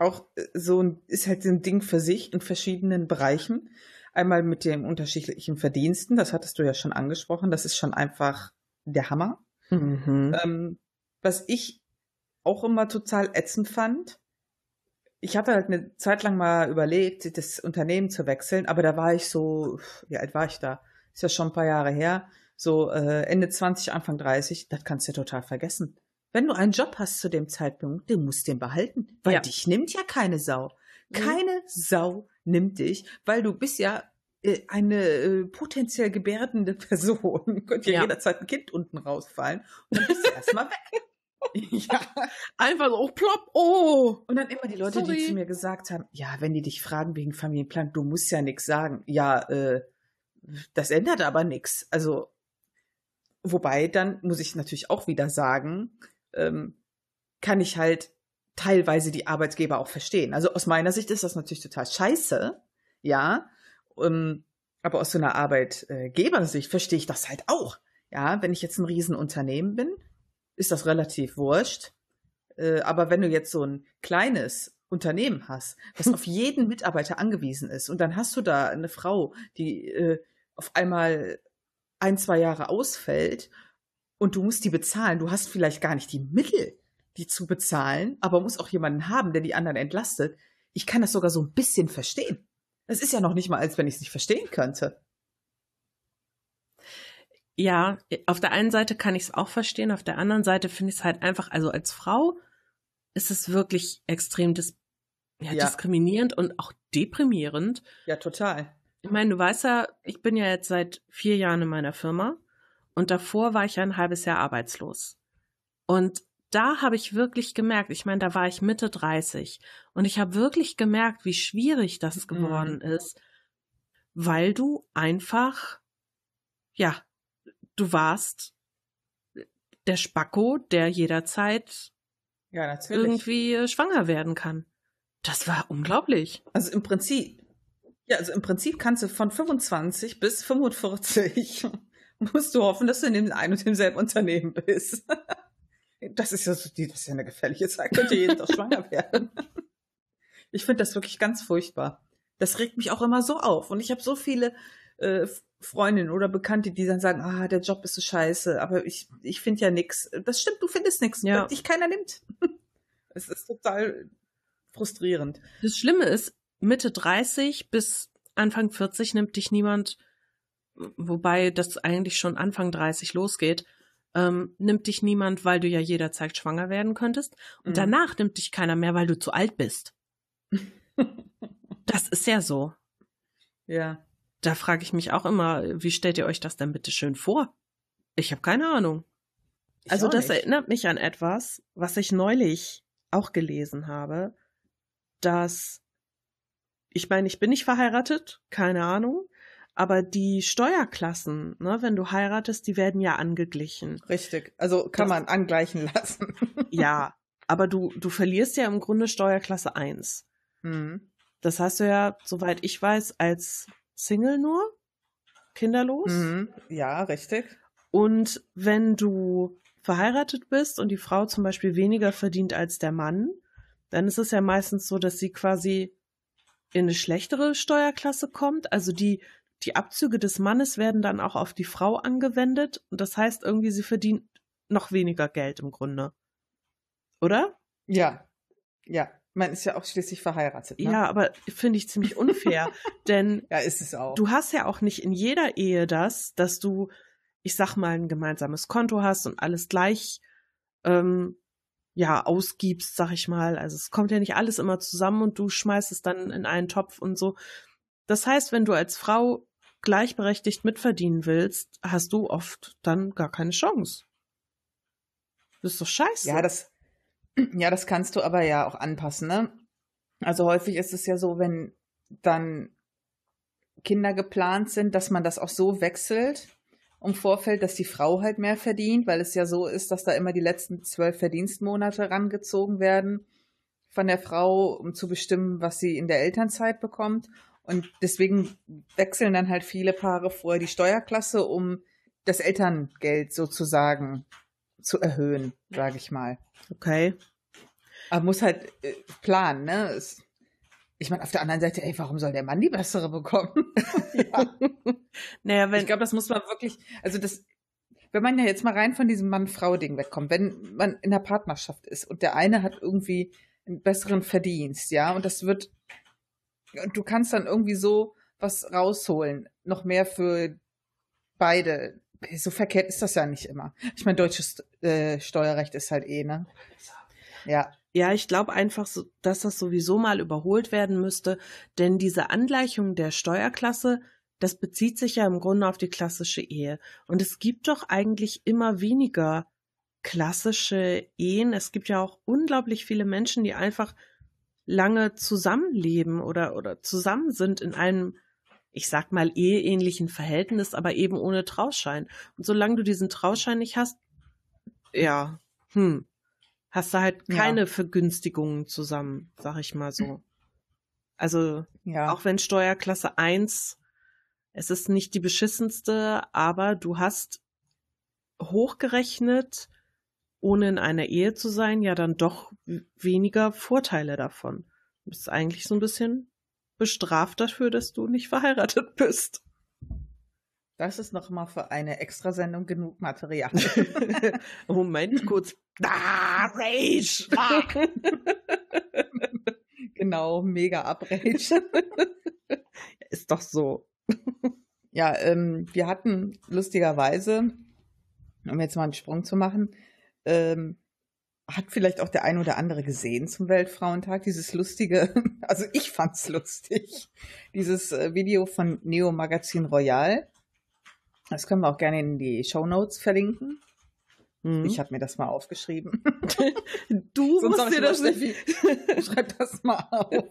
auch äh, so ein, ist halt so ein Ding für sich in verschiedenen Bereichen. Einmal mit den unterschiedlichen Verdiensten, das hattest du ja schon angesprochen, das ist schon einfach der Hammer. Mhm. Ähm, was ich auch immer total ätzend fand, ich hatte halt eine Zeit lang mal überlegt, das Unternehmen zu wechseln, aber da war ich so, wie alt war ich da? Ist ja schon ein paar Jahre her, so äh, Ende 20, Anfang 30, das kannst du total vergessen. Wenn du einen Job hast zu dem Zeitpunkt, du musst den behalten, weil ja. dich nimmt ja keine Sau. Mhm. Keine mhm. Sau nimmt dich, weil du bist ja äh, eine äh, potenziell gebärdende Person. Könnte ja, ja jederzeit ein Kind unten rausfallen und dann bist du erstmal weg. ja. Einfach so, oh, plopp, oh. Und dann immer die Leute, Sorry. die zu mir gesagt haben, ja, wenn die dich fragen wegen Familienplan, du musst ja nichts sagen. Ja, äh, das ändert aber nichts. Also, wobei, dann muss ich natürlich auch wieder sagen, ähm, kann ich halt teilweise die Arbeitgeber auch verstehen. Also aus meiner Sicht ist das natürlich total scheiße, ja. Ähm, aber aus so einer Arbeitgebersicht verstehe ich das halt auch. Ja, wenn ich jetzt ein Riesenunternehmen bin, ist das relativ wurscht. Äh, aber wenn du jetzt so ein kleines Unternehmen hast, was auf jeden Mitarbeiter angewiesen ist, und dann hast du da eine Frau, die äh, auf einmal ein, zwei Jahre ausfällt und du musst die bezahlen. Du hast vielleicht gar nicht die Mittel, die zu bezahlen, aber musst auch jemanden haben, der die anderen entlastet. Ich kann das sogar so ein bisschen verstehen. Es ist ja noch nicht mal, als wenn ich es nicht verstehen könnte. Ja, auf der einen Seite kann ich es auch verstehen, auf der anderen Seite finde ich es halt einfach, also als Frau ist es wirklich extrem dis ja, ja. diskriminierend und auch deprimierend. Ja, total. Ich meine, du weißt ja, ich bin ja jetzt seit vier Jahren in meiner Firma und davor war ich ein halbes Jahr arbeitslos. Und da habe ich wirklich gemerkt, ich meine, da war ich Mitte 30 und ich habe wirklich gemerkt, wie schwierig das mhm. geworden mhm. ist, weil du einfach, ja, du warst der Spacko, der jederzeit ja, irgendwie schwanger werden kann. Das war unglaublich. Also im Prinzip, ja, also im Prinzip kannst du von 25 bis 45 musst du hoffen, dass du in dem ein und demselben Unternehmen bist. Das ist ja so, das ist ja eine gefährliche Zeit. Könnte jeden Tag schwanger werden. Ich finde das wirklich ganz furchtbar. Das regt mich auch immer so auf. Und ich habe so viele äh, Freundinnen oder Bekannte, die dann sagen, ah, der Job ist so scheiße, aber ich, ich finde ja nichts. Das stimmt, du findest nichts, ja. weil dich keiner nimmt. Es ist total frustrierend. Das Schlimme ist, Mitte 30 bis Anfang 40 nimmt dich niemand wobei das eigentlich schon Anfang 30 losgeht, ähm, nimmt dich niemand, weil du ja jederzeit schwanger werden könntest. Und mhm. danach nimmt dich keiner mehr, weil du zu alt bist. das ist ja so. Ja. Da frage ich mich auch immer, wie stellt ihr euch das denn bitte schön vor? Ich habe keine Ahnung. Ich also das nicht. erinnert mich an etwas, was ich neulich auch gelesen habe, dass ich meine, ich bin nicht verheiratet, keine Ahnung, aber die Steuerklassen, ne, wenn du heiratest, die werden ja angeglichen. Richtig. Also kann das, man angleichen lassen. ja, aber du, du verlierst ja im Grunde Steuerklasse 1. Mhm. Das hast du ja, soweit ich weiß, als Single nur, kinderlos. Mhm. Ja, richtig. Und wenn du verheiratet bist und die Frau zum Beispiel weniger verdient als der Mann, dann ist es ja meistens so, dass sie quasi in eine schlechtere Steuerklasse kommt. Also die, die Abzüge des Mannes werden dann auch auf die Frau angewendet. Und das heißt irgendwie, sie verdient noch weniger Geld im Grunde. Oder? Ja. Ja. Man ist ja auch schließlich verheiratet. Ne? Ja, aber finde ich ziemlich unfair. denn ja, ist es auch. du hast ja auch nicht in jeder Ehe das, dass du, ich sag mal, ein gemeinsames Konto hast und alles gleich ähm, ja, ausgibst, sag ich mal. Also es kommt ja nicht alles immer zusammen und du schmeißt es dann in einen Topf und so. Das heißt, wenn du als Frau gleichberechtigt mitverdienen willst, hast du oft dann gar keine Chance. Das ist doch scheiße. Ja, das, ja, das kannst du aber ja auch anpassen, ne? Also häufig ist es ja so, wenn dann Kinder geplant sind, dass man das auch so wechselt im Vorfeld, dass die Frau halt mehr verdient, weil es ja so ist, dass da immer die letzten zwölf Verdienstmonate rangezogen werden von der Frau, um zu bestimmen, was sie in der Elternzeit bekommt. Und deswegen wechseln dann halt viele Paare vorher die Steuerklasse, um das Elterngeld sozusagen zu erhöhen, sage ich mal. Okay. Aber muss halt äh, planen, ne? Es, ich meine, auf der anderen Seite, ey, warum soll der Mann die bessere bekommen? ja. Naja, wenn, Ich glaube, das muss man wirklich, also das, wenn man ja jetzt mal rein von diesem Mann-Frau-Ding wegkommt, wenn man in der Partnerschaft ist und der eine hat irgendwie einen besseren Verdienst, ja, und das wird, und du kannst dann irgendwie so was rausholen, noch mehr für beide. So verkehrt ist das ja nicht immer. Ich meine, deutsches äh, Steuerrecht ist halt eh, ne? Ja. Ja, ich glaube einfach, dass das sowieso mal überholt werden müsste, denn diese Angleichung der Steuerklasse, das bezieht sich ja im Grunde auf die klassische Ehe. Und es gibt doch eigentlich immer weniger klassische Ehen. Es gibt ja auch unglaublich viele Menschen, die einfach lange zusammenleben oder, oder zusammen sind in einem, ich sag mal, eheähnlichen Verhältnis, aber eben ohne Trauschein. Und solange du diesen Trauschein nicht hast, ja, hm, hast du halt Ja. keine Vergünstigungen zusammen, sag ich mal so. Also, Ja. auch wenn Steuerklasse 1, es ist nicht die beschissenste, aber du hast hochgerechnet, ohne in einer Ehe zu sein, ja dann doch weniger Vorteile davon. Du bist eigentlich so ein bisschen bestraft dafür, dass du nicht verheiratet bist. Das ist noch mal für eine Extrasendung genug Material. Moment, kurz. Ah, Rage! genau, mega Abrage. Ist doch so. Ja, ähm, wir hatten lustigerweise, um jetzt mal einen Sprung zu machen, ähm, hat vielleicht auch der ein oder andere gesehen zum Weltfrauentag, dieses lustige, also ich fand's lustig, dieses äh, Video von Neo Magazin Royal. Das können wir auch gerne in die Show Notes verlinken. Mhm. Ich habe mir das mal aufgeschrieben. du Sonst musst dir das nicht. Schreib das mal auf.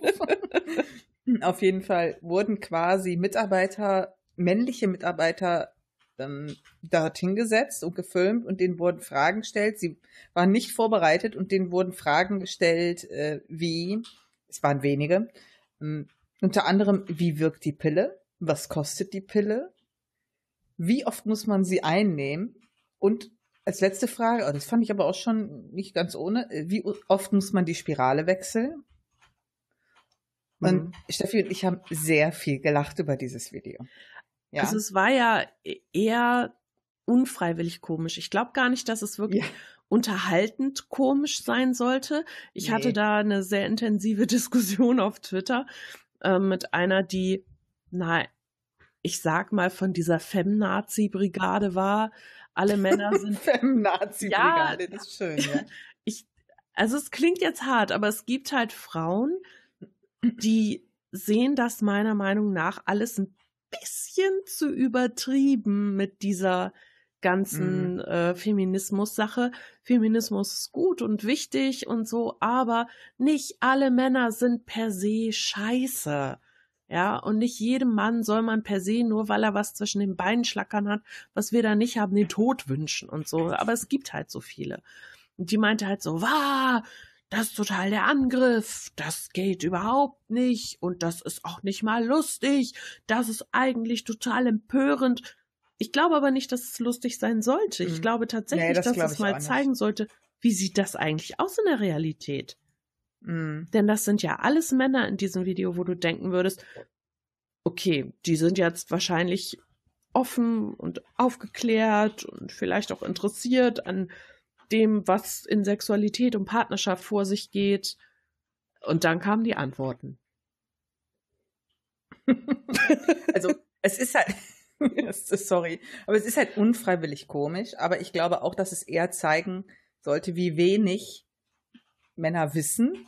auf jeden Fall wurden quasi Mitarbeiter, männliche Mitarbeiter, ähm, dorthin gesetzt und gefilmt und denen wurden Fragen gestellt. Sie waren nicht vorbereitet und denen wurden Fragen gestellt, äh, wie, es waren wenige, ähm, unter anderem, wie wirkt die Pille? Was kostet die Pille? Wie oft muss man sie einnehmen? Und als letzte Frage, oh, das fand ich aber auch schon nicht ganz ohne, äh, wie oft muss man die Spirale wechseln? Und Mhm. Steffi und ich haben sehr viel gelacht über dieses Video. Ja. Also es war ja e- eher unfreiwillig komisch. Ich glaube gar nicht, dass es wirklich Ja. unterhaltend komisch sein sollte. Ich Nee. hatte da eine sehr intensive Diskussion auf Twitter äh, mit einer, die, na, ich sag mal, von dieser Femnazi-Brigade war. Alle Männer sind Fem-Nazi-Brigade, das ist schön, ja. ich, also es klingt jetzt hart, aber es gibt halt Frauen, die sehen das meiner Meinung nach alles ein bisschen zu übertrieben mit dieser ganzen äh, Feminismus-Sache. Feminismus ist gut und wichtig und so, aber nicht alle Männer sind per se scheiße. Ja, und nicht jedem Mann soll man per se, nur weil er was zwischen den Beinen schlackern hat, was wir da nicht haben, den Tod wünschen und so. Aber es gibt halt so viele. Und die meinte halt so, wah, das ist total der Angriff, das geht überhaupt nicht und das ist auch nicht mal lustig, das ist eigentlich total empörend. Ich glaube aber nicht, dass es lustig sein sollte. Ich Mhm. glaube tatsächlich, Nee, das dass glaube es mal zeigen sollte, wie sieht das eigentlich aus in der Realität. Mhm. Denn das sind ja alles Männer in diesem Video, wo du denken würdest, okay, die sind jetzt wahrscheinlich offen und aufgeklärt und vielleicht auch interessiert an dem, was in Sexualität und Partnerschaft vor sich geht. Und dann kamen die Antworten. Also es ist halt, sorry, aber es ist halt unfreiwillig komisch, aber ich glaube auch, dass es eher zeigen sollte, wie wenig Männer wissen.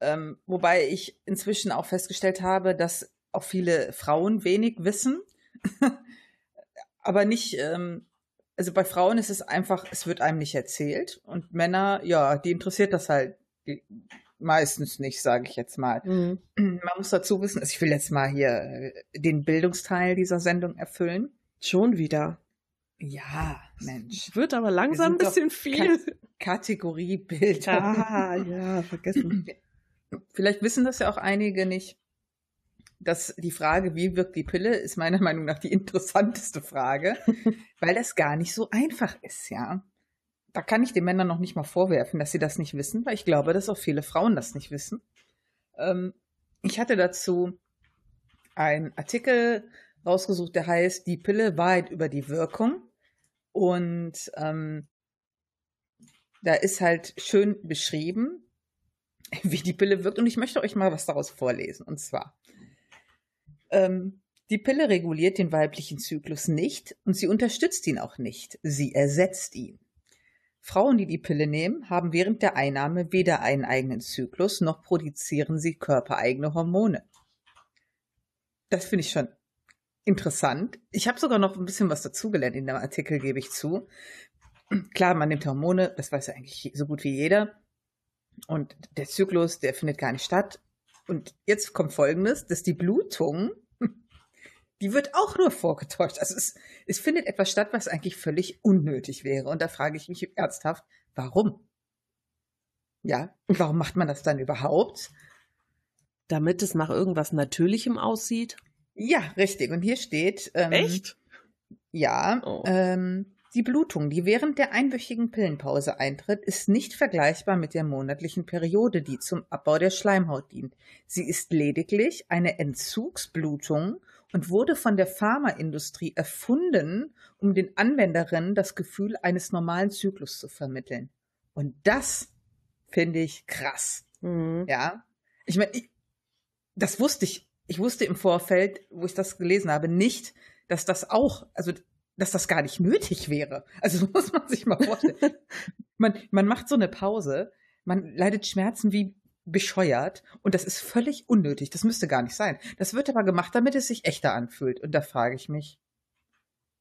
Ähm, wobei ich inzwischen auch festgestellt habe, dass auch viele Frauen wenig wissen. aber nicht, ähm, also bei Frauen ist es einfach, es wird einem nicht erzählt. Und Männer, ja, die interessiert das halt meistens nicht, sage ich jetzt mal. Man muss dazu wissen, also ich will jetzt mal hier äh, den Bildungsteil dieser Sendung erfüllen. Schon wieder. Ja, Mensch. Wird aber langsam ein bisschen viel. Kategorie Bilder. Ah, ja, vergessen. Vielleicht wissen das ja auch einige nicht, dass die Frage, wie wirkt die Pille, ist meiner Meinung nach die interessanteste Frage, weil das gar nicht so einfach ist, ja. Da kann ich den Männern noch nicht mal vorwerfen, dass sie das nicht wissen, weil ich glaube, dass auch viele Frauen das nicht wissen. Ähm, ich hatte dazu einen Artikel rausgesucht, der heißt Die Pille Wahrheit über die Wirkung. Und ähm, da ist halt schön beschrieben, wie die Pille wirkt. Und ich möchte euch mal was daraus vorlesen. Und zwar, ähm, die Pille reguliert den weiblichen Zyklus nicht und sie unterstützt ihn auch nicht. Sie ersetzt ihn. Frauen, die die Pille nehmen, haben während der Einnahme weder einen eigenen Zyklus noch produzieren sie körpereigene Hormone. Das finde ich schon interessant. Ich habe sogar noch ein bisschen was dazugelernt in dem Artikel, gebe ich zu. Klar, man nimmt Hormone, das weiß ja eigentlich so gut wie jeder. Und der Zyklus, der findet gar nicht statt. Und jetzt kommt Folgendes, dass die Blutung, die wird auch nur vorgetäuscht. Also es, es findet etwas statt, was eigentlich völlig unnötig wäre. Und da frage ich mich ernsthaft, warum? Ja, warum macht man das dann überhaupt? Damit es nach irgendwas Natürlichem aussieht. Ja, richtig. Und hier steht. Ähm, Echt? Ja. Oh. Ähm, die Blutung, die während der einwöchigen Pillenpause eintritt, ist nicht vergleichbar mit der monatlichen Periode, die zum Abbau der Schleimhaut dient. Sie ist lediglich eine Entzugsblutung und wurde von der Pharmaindustrie erfunden, um den Anwenderinnen das Gefühl eines normalen Zyklus zu vermitteln. Und das finde ich krass. Mhm. Ja. Ich meine, das wusste ich. Ich wusste im Vorfeld, wo ich das gelesen habe, nicht, dass das auch, also dass das gar nicht nötig wäre. Also muss man sich mal vorstellen. man, man macht so eine Pause, man leidet Schmerzen wie bescheuert und das ist völlig unnötig. Das müsste gar nicht sein. Das wird aber gemacht, damit es sich echter anfühlt. Und da frage ich mich,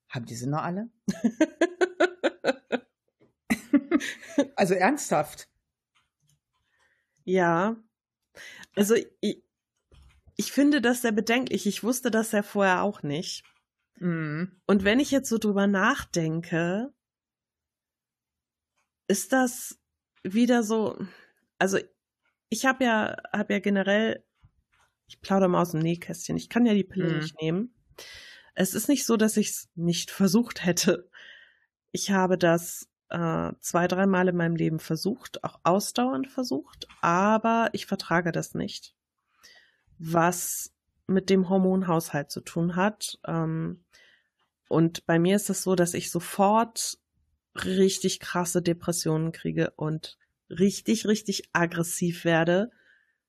haben diese noch alle? also ernsthaft. Ja. Also ich, ich finde das sehr bedenklich. Ich wusste das ja vorher auch nicht. Mhm. Und wenn ich jetzt so drüber nachdenke, ist das wieder so, also ich habe ja, habe ja generell, ich plaudere mal aus dem Nähkästchen, ich kann ja die Pille Mhm. nicht nehmen. Es ist nicht so, dass ich es nicht versucht hätte. Ich habe das äh, zwei, dreimal in meinem Leben versucht, auch ausdauernd versucht, aber ich vertrage das nicht. Was mit dem Hormonhaushalt zu tun hat. Ähm, und bei mir ist es so, dass ich sofort richtig krasse Depressionen kriege und richtig, richtig aggressiv werde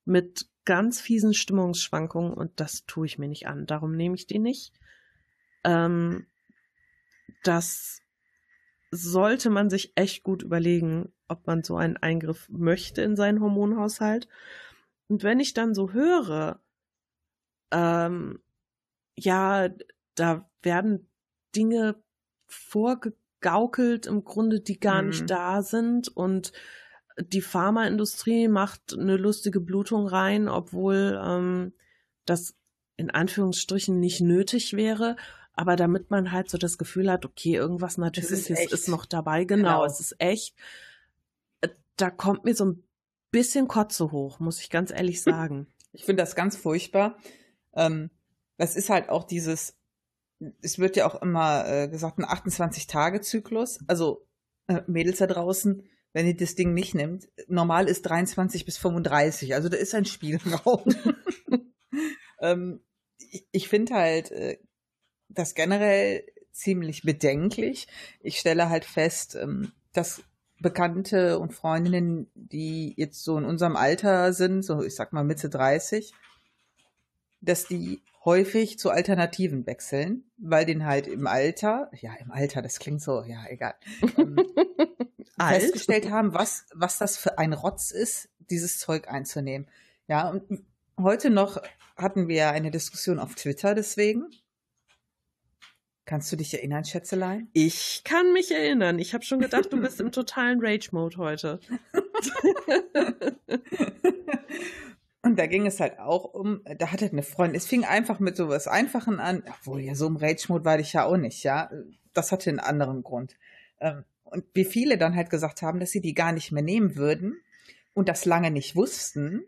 mit ganz fiesen Stimmungsschwankungen und das tue ich mir nicht an. Darum nehme ich die nicht. Ähm, das sollte man sich echt gut überlegen, ob man so einen Eingriff möchte in seinen Hormonhaushalt. Und wenn ich dann so höre, ähm, ja, da werden Dinge vorgegaukelt im Grunde, die gar Mhm. nicht da sind und die Pharmaindustrie macht eine lustige Blutung rein, obwohl ähm, das in Anführungsstrichen nicht nötig wäre, aber damit man halt so das Gefühl hat, okay, irgendwas Natürliches echt. ist noch dabei, genau, Genau. es ist echt. Äh, Da kommt mir so ein bisschen Kotze hoch, muss ich ganz ehrlich sagen. Ich finde das ganz furchtbar. Ähm, das ist halt auch dieses, es wird ja auch immer äh, gesagt, ein 28-Tage-Zyklus. Also äh, Mädels da draußen, wenn ihr das Ding nicht nimmt, normal ist 23 bis 35. Also da ist ein Spielraum. ähm, ich, ich finde halt äh, das generell ziemlich bedenklich. Ich stelle halt fest, ähm, dass Bekannte und Freundinnen, die jetzt so in unserem Alter sind, so ich sag mal Mitte 30, dass die häufig zu Alternativen wechseln, weil den halt im Alter, ja, im Alter, das klingt so, ja, egal, ähm, festgestellt haben, was, was das für ein Rotz ist, dieses Zeug einzunehmen. Ja, und heute noch hatten wir eine Diskussion auf Twitter deswegen. Kannst du dich erinnern, Schätzelein? Ich kann mich erinnern. Ich habe schon gedacht, du bist im totalen Rage-Mode heute. Und da ging es halt auch um, da hatte eine Freundin, es fing einfach mit sowas Einfachen an, obwohl ja so im Rage-Mode war ich ja auch nicht, ja. Das hatte einen anderen Grund. Ähm, und wie viele dann halt gesagt haben, dass sie die gar nicht mehr nehmen würden und das lange nicht wussten,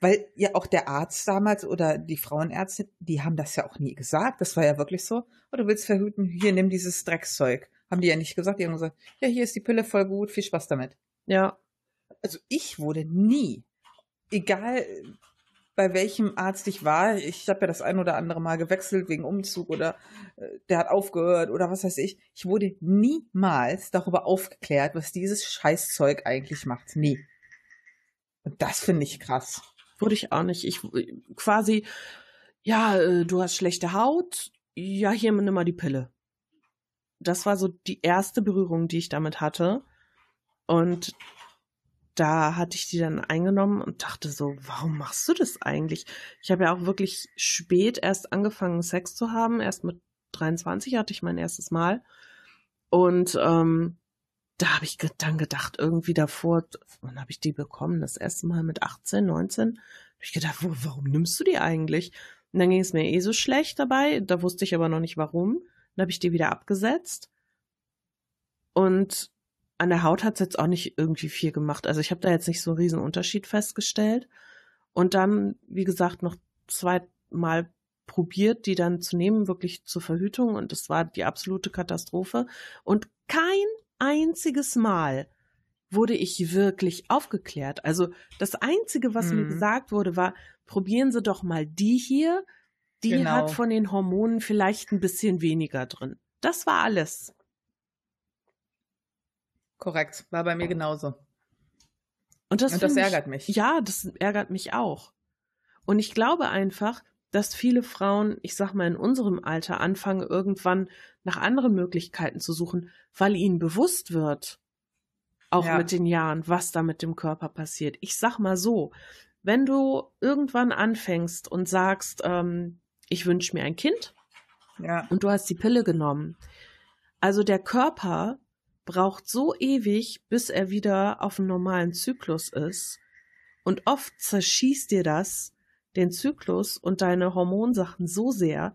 weil ja auch der Arzt damals oder die Frauenärzte, die haben das ja auch nie gesagt. Das war ja wirklich so, oh, du willst verhüten, hier nimm dieses Dreckszeug. Haben die ja nicht gesagt, die haben gesagt, ja, hier ist die Pille voll gut, viel Spaß damit. Ja. Also ich wurde nie egal bei welchem Arzt ich war, ich habe ja das ein oder andere Mal gewechselt wegen Umzug oder äh, der hat aufgehört oder was weiß ich. Ich wurde niemals darüber aufgeklärt, was dieses Scheißzeug eigentlich macht. Nie. Und das finde ich krass. Wurde ich auch nicht. Ich quasi, ja, äh, du hast schlechte Haut. Ja, hier nimm mal die Pille. Das war so die erste Berührung, die ich damit hatte. Und da hatte ich die dann eingenommen und dachte so, warum machst du das eigentlich? Ich habe ja auch wirklich spät erst angefangen, Sex zu haben. Erst mit 23 hatte ich mein erstes Mal. Und ähm, da habe ich dann gedacht, irgendwie davor, wann habe ich die bekommen? Das erste Mal mit 18, 19. Habe ich gedacht, wo, warum nimmst du die eigentlich? Und dann ging es mir eh so schlecht dabei. Da wusste ich aber noch nicht warum. Dann habe ich die wieder abgesetzt. Und an der Haut hat es jetzt auch nicht irgendwie viel gemacht. Also ich habe da jetzt nicht so einen riesen Unterschied festgestellt. Und dann, wie gesagt, noch zweimal probiert, die dann zu nehmen, wirklich zur Verhütung. Und das war die absolute Katastrophe. Und kein einziges Mal wurde ich wirklich aufgeklärt. Also das Einzige, was mhm. mir gesagt wurde, war, probieren Sie doch mal die hier. Die genau. hat von den Hormonen vielleicht ein bisschen weniger drin. Das war alles. Korrekt, war bei mir genauso. Und das, Und das ärgert mich. Ja, das ärgert mich auch. Und ich glaube einfach, dass viele Frauen, ich sag mal in unserem Alter, anfangen irgendwann nach anderen Möglichkeiten zu suchen, weil ihnen bewusst wird, auch ja. mit den Jahren, was da mit dem Körper passiert. Ich sag mal so, wenn du irgendwann anfängst und sagst, ähm, ich wünsche mir ein Kind, ja. und du hast die Pille genommen, also der Körper braucht so ewig, bis er wieder auf einem normalen Zyklus ist. Und oft zerschießt dir das den Zyklus und deine Hormonsachen so sehr,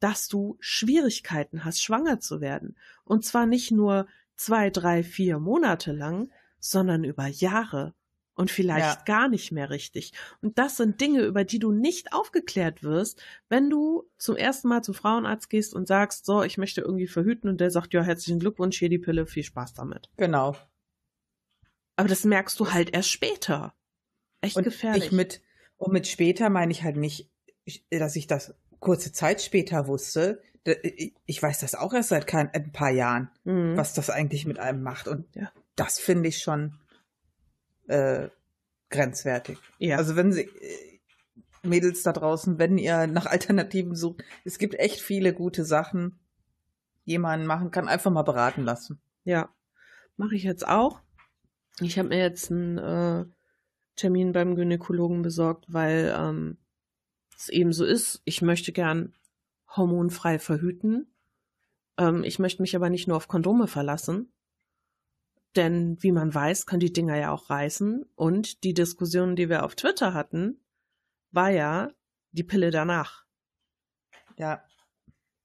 dass du Schwierigkeiten hast, schwanger zu werden. Und zwar nicht nur zwei, drei, vier Monate lang, sondern über Jahre und vielleicht ja. gar nicht mehr richtig. Und das sind Dinge, über die du nicht aufgeklärt wirst, wenn du zum ersten Mal zum Frauenarzt gehst und sagst, so, ich möchte irgendwie verhüten und der sagt, ja, herzlichen Glückwunsch, hier die Pille, viel Spaß damit. Genau. Aber das merkst du halt erst später. Echt und gefährlich. Ich mit, und mit später meine ich halt nicht, dass ich das kurze Zeit später wusste. Ich weiß das auch erst seit ein paar Jahren, mhm. was das eigentlich mit einem macht. Und ja. das finde ich schon äh, grenzwertig. Ja. Also wenn sie äh, Mädels da draußen, wenn ihr nach Alternativen sucht, es gibt echt viele gute Sachen, die man machen kann. Einfach mal beraten lassen. Ja, mache ich jetzt auch. Ich habe mir jetzt einen äh, Termin beim Gynäkologen besorgt, weil ähm, es eben so ist. Ich möchte gern hormonfrei verhüten. Ähm, ich möchte mich aber nicht nur auf Kondome verlassen, denn wie man weiß, können die Dinger ja auch reißen. Und die Diskussion, die wir auf Twitter hatten, war ja die Pille danach. Ja.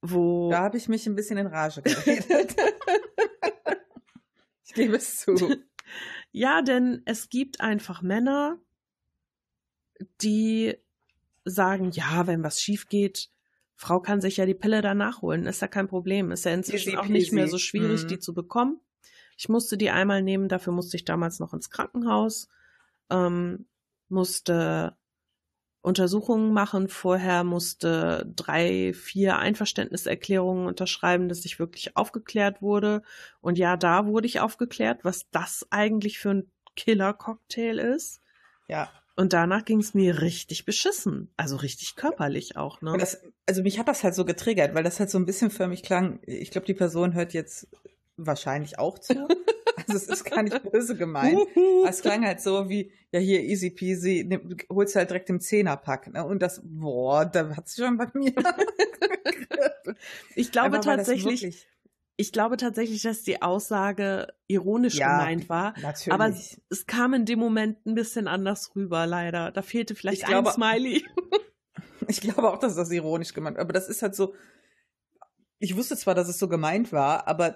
Wo. Da habe ich mich ein bisschen in Rage geredet. ich gebe es zu. Ja, denn es gibt einfach Männer, die sagen, ja, wenn was schief geht, Frau kann sich ja die Pille danach holen, ist ja kein Problem. Ist ja inzwischen Easy auch nicht mehr so schwierig, Mhm. die zu bekommen. Ich musste die einmal nehmen, dafür musste ich damals noch ins Krankenhaus, ähm, musste Untersuchungen machen, vorher musste drei, vier Einverständniserklärungen unterschreiben, dass ich wirklich aufgeklärt wurde. Und ja, da wurde ich aufgeklärt, was das eigentlich für ein Killer-Cocktail ist. Ja. Und danach ging es mir richtig beschissen. Also richtig körperlich auch, ne? Das, also mich hat das halt so getriggert, weil das halt so ein bisschen für mich klang. Ich glaube, die Person hört jetzt wahrscheinlich auch zu. Also es ist gar nicht böse gemeint. Es klang halt so wie, ja hier easy peasy, nimm, holst halt direkt im Zehnerpack. Ne? Und das, boah, da hat's schon bei mir. Ich glaube tatsächlich, ich glaube tatsächlich, dass die Aussage ironisch Ja, gemeint war. Natürlich. Aber es, es kam in dem Moment ein bisschen anders rüber, leider. Da fehlte vielleicht Ich glaube- ein Smiley. Ich glaube auch, dass das ironisch gemeint Aber das ist halt so. Ich wusste zwar, dass es so gemeint war, aber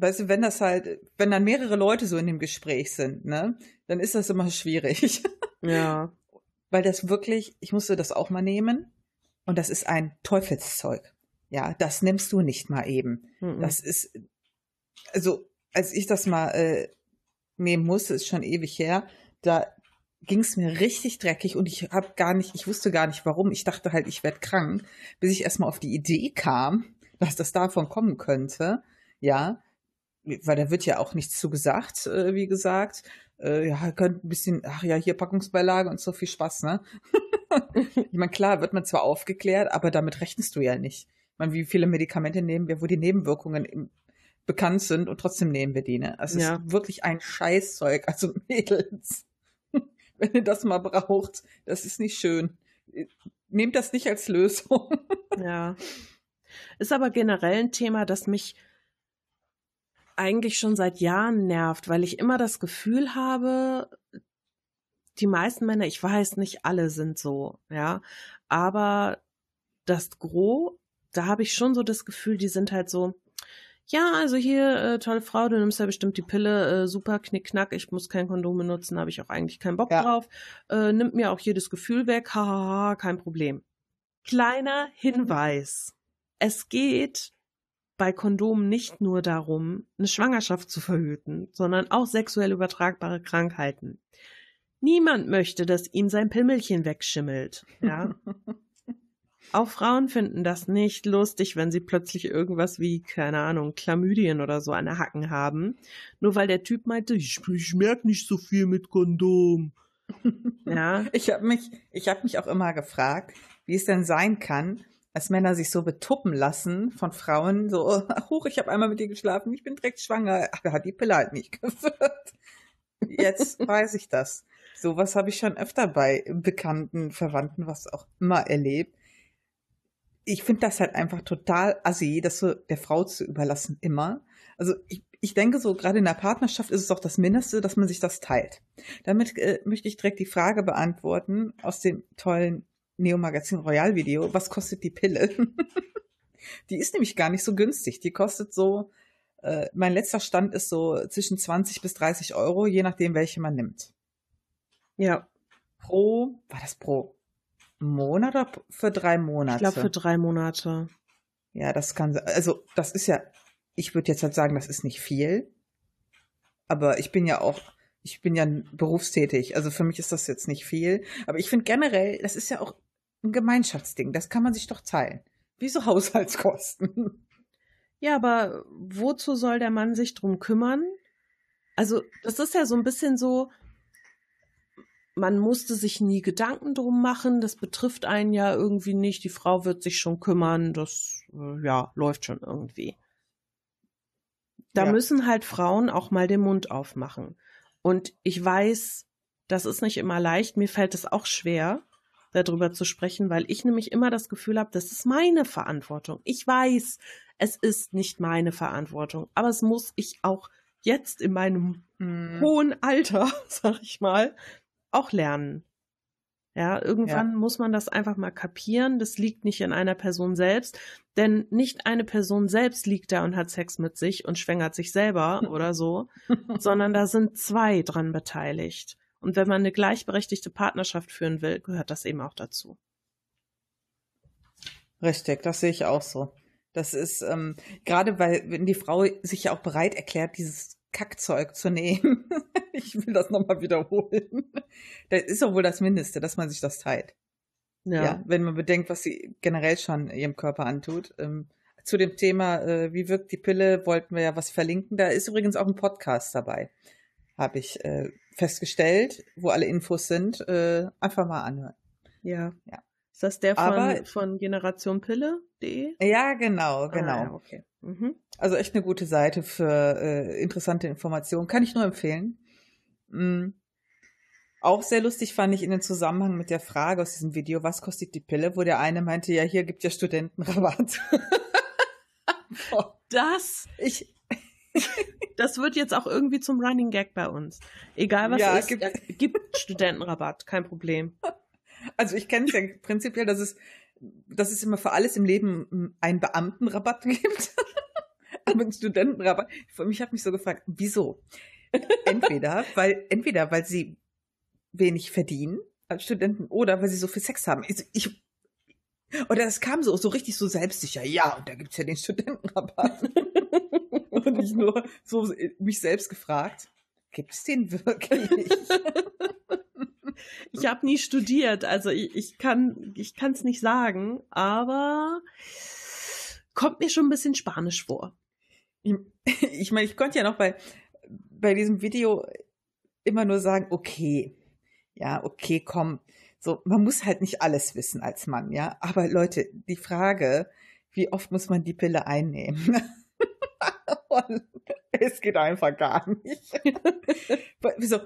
weißt du, wenn das halt, wenn dann mehrere Leute so in dem Gespräch sind, ne, dann ist das immer schwierig. Ja. Weil das wirklich, ich musste das auch mal nehmen. Und das ist ein Teufelszeug. Ja, das nimmst du nicht mal eben. Mhm. Das ist, also, als ich das mal äh, nehmen musste, ist schon ewig her, da ging es mir richtig dreckig und ich habe gar nicht, ich wusste gar nicht warum. Ich dachte halt, ich werde krank, bis ich erstmal auf die Idee kam, dass das davon kommen könnte. Ja, weil da wird ja auch nichts zu gesagt, äh, wie gesagt. Äh, ja, könnt ein bisschen, ach ja, hier Packungsbeilage und so viel Spaß, ne? ich meine, klar, wird man zwar aufgeklärt, aber damit rechnest du ja nicht. Ich meine, wie viele Medikamente nehmen wir, wo die Nebenwirkungen im, bekannt sind und trotzdem nehmen wir die, ne? Also es Ja. ist wirklich ein Scheißzeug. Also Mädels, wenn ihr das mal braucht, das ist nicht schön. Nehmt das nicht als Lösung. Ja. Ist aber generell ein Thema, das mich eigentlich schon seit Jahren nervt, weil ich immer das Gefühl habe, die meisten Männer, ich weiß nicht, alle sind so, ja, aber das Gros, da habe ich schon so das Gefühl, die sind halt so, ja, also hier, äh, tolle Frau, du nimmst ja bestimmt die Pille, äh, super, knickknack, ich muss kein Kondom benutzen, habe ich auch eigentlich keinen Bock Ja. drauf, äh, nimmt mir auch jedes Gefühl weg, hahaha, kein Problem. Kleiner Hinweis. Es geht bei Kondomen nicht nur darum, eine Schwangerschaft zu verhüten, sondern auch sexuell übertragbare Krankheiten. Niemand möchte, dass ihm sein Pimmelchen wegschimmelt. Ja? auch Frauen finden das nicht lustig, wenn sie plötzlich irgendwas wie, keine Ahnung, Chlamydien oder so an der Hacken haben. Nur weil der Typ meinte, ich, ich merke nicht so viel mit Kondom. ja, Ich habe mich, ich habe mich auch immer gefragt, wie es denn sein kann, dass Männer sich so betuppen lassen von Frauen, so, hoch, ich habe einmal mit dir geschlafen, ich bin direkt schwanger. Ach, er hat die Pille halt nicht gewirkt. Jetzt weiß ich das. Sowas habe ich schon öfter bei Bekannten, Verwandten, was auch immer erlebt. Ich finde das halt einfach total assi, das so der Frau zu überlassen, immer. Also ich, ich denke so, gerade in der Partnerschaft ist es doch das Mindeste, dass man sich das teilt. Damit äh, möchte ich direkt die Frage beantworten aus dem tollen Neo Magazin Royal Video. Was kostet die Pille? die ist nämlich gar nicht so günstig. Die kostet so, äh, mein letzter Stand ist so zwischen 20 bis 30 Euro, je nachdem, welche man nimmt. ja, Pro, war das pro Monat oder für drei Monate? ich glaube für drei Monate. Ja, das kann. Also, das ist ja, ich würde jetzt halt sagen, das ist nicht viel. Aber ich bin ja auch, ich bin ja berufstätig. Also für mich ist das jetzt nicht viel. Aber ich finde generell, das ist ja auch ein Gemeinschaftsding. Das kann man sich doch teilen. Wie so Haushaltskosten. Ja, aber wozu soll der Mann sich drum kümmern? Also, das ist ja so ein bisschen so, man musste sich nie Gedanken drum machen, das betrifft einen ja irgendwie nicht, die Frau wird sich schon kümmern, das, äh, ja, läuft schon irgendwie. Da Ja. müssen halt Frauen auch mal den Mund aufmachen. Und ich weiß, das ist nicht immer leicht, mir fällt es auch schwer, darüber zu sprechen, weil ich nämlich immer das Gefühl habe, das ist meine Verantwortung. Ich weiß, es ist nicht meine Verantwortung, aber es muss ich auch jetzt in meinem Hm. hohen Alter, sag ich mal, auch lernen. Ja, irgendwann ja. muss man das einfach mal kapieren. Das liegt nicht in einer Person selbst, denn nicht eine Person selbst liegt da und hat Sex mit sich und schwängert sich selber oder so, sondern da sind zwei dran beteiligt. Und wenn man eine gleichberechtigte Partnerschaft führen will, gehört das eben auch dazu. Richtig, das sehe ich auch so. Das ist ähm, gerade, weil wenn die Frau sich ja auch bereit erklärt, dieses Kackzeug zu nehmen. ich will das nochmal wiederholen. Das ist doch wohl das Mindeste, dass man sich das teilt. Ja. ja. wenn man bedenkt, was sie generell schon ihrem Körper antut. Ähm, zu dem Thema, äh, wie wirkt die Pille, wollten wir ja was verlinken. Da ist übrigens auch ein Podcast dabei, habe ich äh, festgestellt, wo alle Infos sind. Äh, einfach mal anhören. Ja. ja. Ist das der von, Aber, von generationpille.de? Ja, genau, genau. Ah, okay. Mhm. Also echt eine gute Seite für äh, interessante Informationen. Kann ich nur empfehlen. Mhm. Auch sehr lustig fand ich in den Zusammenhang mit der Frage aus diesem Video, was kostet die Pille, wo der eine meinte, ja, hier gibt ja Studentenrabatt. das, ich, das wird jetzt auch irgendwie zum Running Gag bei uns. Egal was ja, ist, gibt, gibt Studentenrabatt, kein Problem. Also ich kenne es ja prinzipiell, dass es, dass es immer für alles im Leben einen Beamtenrabatt gibt. Aber einen Studentenrabatt. Ich habe mich so gefragt, wieso? Entweder, weil, entweder, weil sie wenig verdienen als Studenten oder weil sie so viel Sex haben. Ich, ich oder es kam so, so richtig so selbstsicher. Ja, und da gibt's ja den Studentenrabatt. und ich nur so mich selbst gefragt, gibt's den wirklich? Ich habe nie studiert, also ich, ich kann ich kann es nicht sagen, aber kommt mir schon ein bisschen Spanisch vor. Ich, ich meine, ich konnte ja noch bei bei diesem Video immer nur sagen, okay, ja, okay, komm, so man muss halt nicht alles wissen als Mann, ja, aber Leute, die Frage, wie oft muss man die Pille einnehmen? es geht einfach gar nicht. Wieso?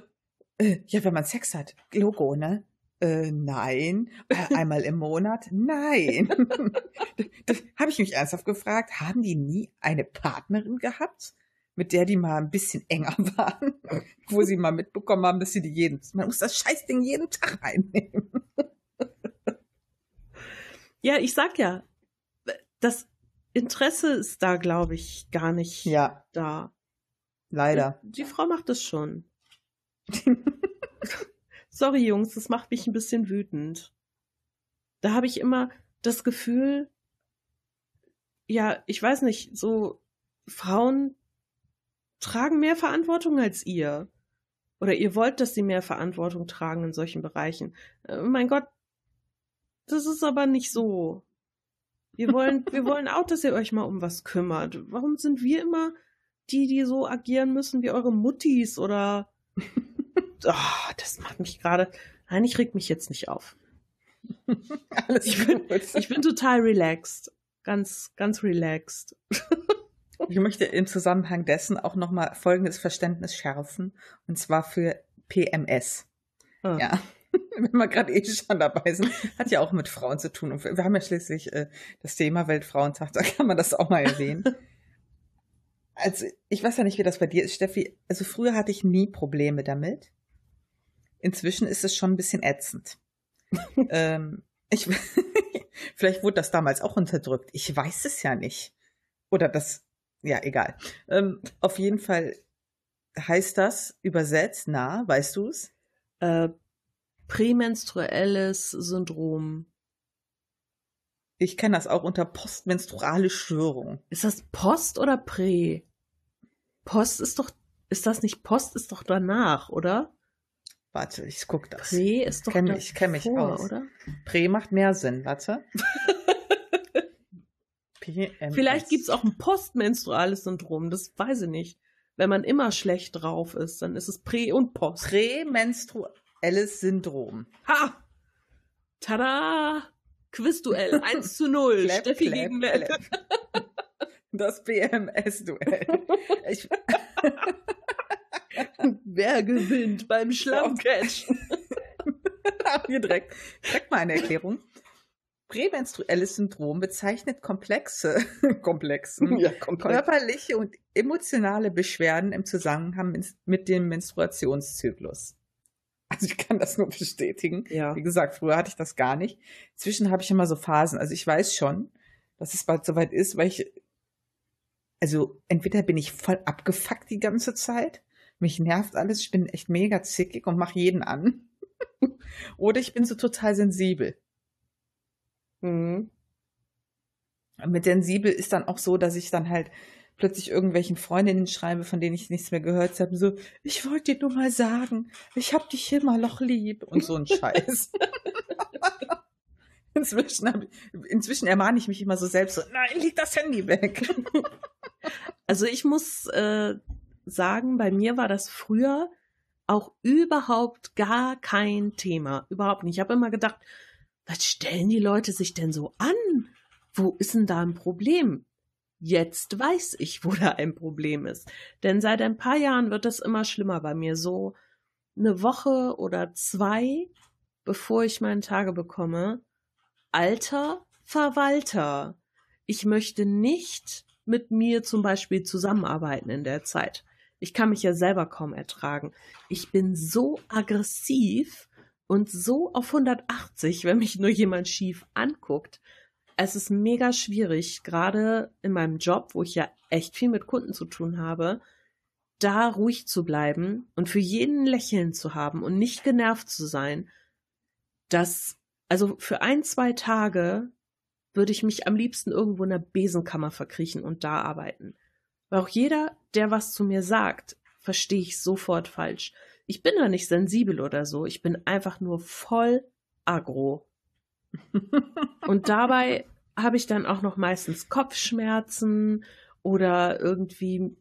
Äh, ja, wenn man Sex hat, Logo, ne? Äh, nein. Äh, einmal im Monat? Nein. das, das habe ich mich ernsthaft gefragt. Haben die nie eine Partnerin gehabt, mit der die mal ein bisschen enger waren, wo sie mal mitbekommen haben, dass sie die jeden, man muss das Scheißding jeden Tag einnehmen. ja, ich sag ja, das Interesse ist da, glaube ich, gar nicht ja. da. Leider. Die, die Frau macht es schon. Sorry, Jungs, das macht mich ein bisschen wütend. Da habe ich immer das Gefühl, ja, ich weiß nicht, so Frauen tragen mehr Verantwortung als ihr. Oder ihr wollt, dass sie mehr Verantwortung tragen in solchen Bereichen. Äh, mein Gott, das ist aber nicht so. Wir wollen, wir wollen auch, dass ihr euch mal um was kümmert. Warum sind wir immer die, die so agieren müssen wie eure Muttis oder oh, das macht mich gerade. Nein, ich reg mich jetzt nicht auf. Alles ich, bin, ich bin total relaxed. Ganz, ganz relaxed. ich möchte im Zusammenhang dessen auch nochmal folgendes Verständnis schärfen. Und zwar für PMS. Ah. Ja. Wenn wir gerade eh schon dabei sind, hat ja auch mit Frauen zu tun. Und wir haben ja schließlich äh, das Thema Weltfrauentag, da kann man das auch mal erwähnen. Also, ich weiß ja nicht, wie das bei dir ist, Steffi. Also, früher hatte ich nie Probleme damit. Inzwischen ist es schon ein bisschen ätzend. ähm, ich, vielleicht wurde das damals auch unterdrückt. Ich weiß es ja nicht. Oder das, ja, egal. Ähm, auf jeden Fall heißt das übersetzt, na, weißt du es? Äh, prämenstruelles Syndrom. Ich kenne das auch unter postmenstruale Störung. Ist das Post oder Prä? Post ist doch, ist das nicht Post, ist doch danach, oder? Warte, ich guck das. Prä ist doch kenn, Ich kenne mich aus. oder? Prä macht mehr Sinn, warte. PMS. Vielleicht gibt's auch ein postmenstruales Syndrom, das weiß ich nicht. Wenn man immer schlecht drauf ist, dann ist es Prä und Post. Prämenstruelles Syndrom. Ha! Tada! Quizduell 1 zu 0. Clap, Steffi clap, gegen Clap. Das PMS-Duell. Wer gewinnt beim Schlammcatch? Hier direkt, direkt mal eine Erklärung. Prämenstruelles Syndrom bezeichnet komplexe, komplexen, ja, körperliche und emotionale Beschwerden im Zusammenhang mit dem Menstruationszyklus. Also ich kann das nur bestätigen. Ja. Wie gesagt, früher hatte ich das gar nicht. Inzwischen habe ich immer so Phasen. Also ich weiß schon, dass es bald soweit ist, weil ich, also entweder bin ich voll abgefuckt die ganze Zeit, mich nervt alles, ich bin echt mega zickig und mache jeden an. Oder ich bin so total sensibel. Mhm. Mit sensibel ist dann auch so, dass ich dann halt plötzlich irgendwelchen Freundinnen schreibe, von denen ich nichts mehr gehört habe, so, ich wollte dir nur mal sagen, ich hab dich immer noch lieb und so ein Scheiß. inzwischen, hab, inzwischen ermahne ich mich immer so selbst so, nein, leg das Handy weg. Also ich muss äh, sagen, bei mir war das früher auch überhaupt gar kein Thema. Überhaupt nicht. Ich habe immer gedacht, was stellen die Leute sich denn so an? Wo ist denn da ein Problem? Jetzt weiß ich, wo da ein Problem ist. Denn seit ein paar Jahren wird das immer schlimmer bei mir. So eine Woche oder zwei, bevor ich meinen Tage bekomme. Alter Verwalter. Ich möchte nicht mit mir zum Beispiel zusammenarbeiten in der Zeit. Ich kann mich ja selber kaum ertragen. Ich bin so aggressiv und so auf 180, wenn mich nur jemand schief anguckt. Es ist mega schwierig, gerade in meinem Job, wo ich ja echt viel mit Kunden zu tun habe, da ruhig zu bleiben und für jeden Lächeln zu haben und nicht genervt zu sein. Das, also für ein, zwei Tage würde ich mich am liebsten irgendwo in der Besenkammer verkriechen und da arbeiten. Weil auch jeder, der was zu mir sagt, verstehe ich sofort falsch. Ich bin da nicht sensibel oder so. Ich bin einfach nur voll aggro. Und dabei habe ich dann auch noch meistens Kopfschmerzen oder irgendwie,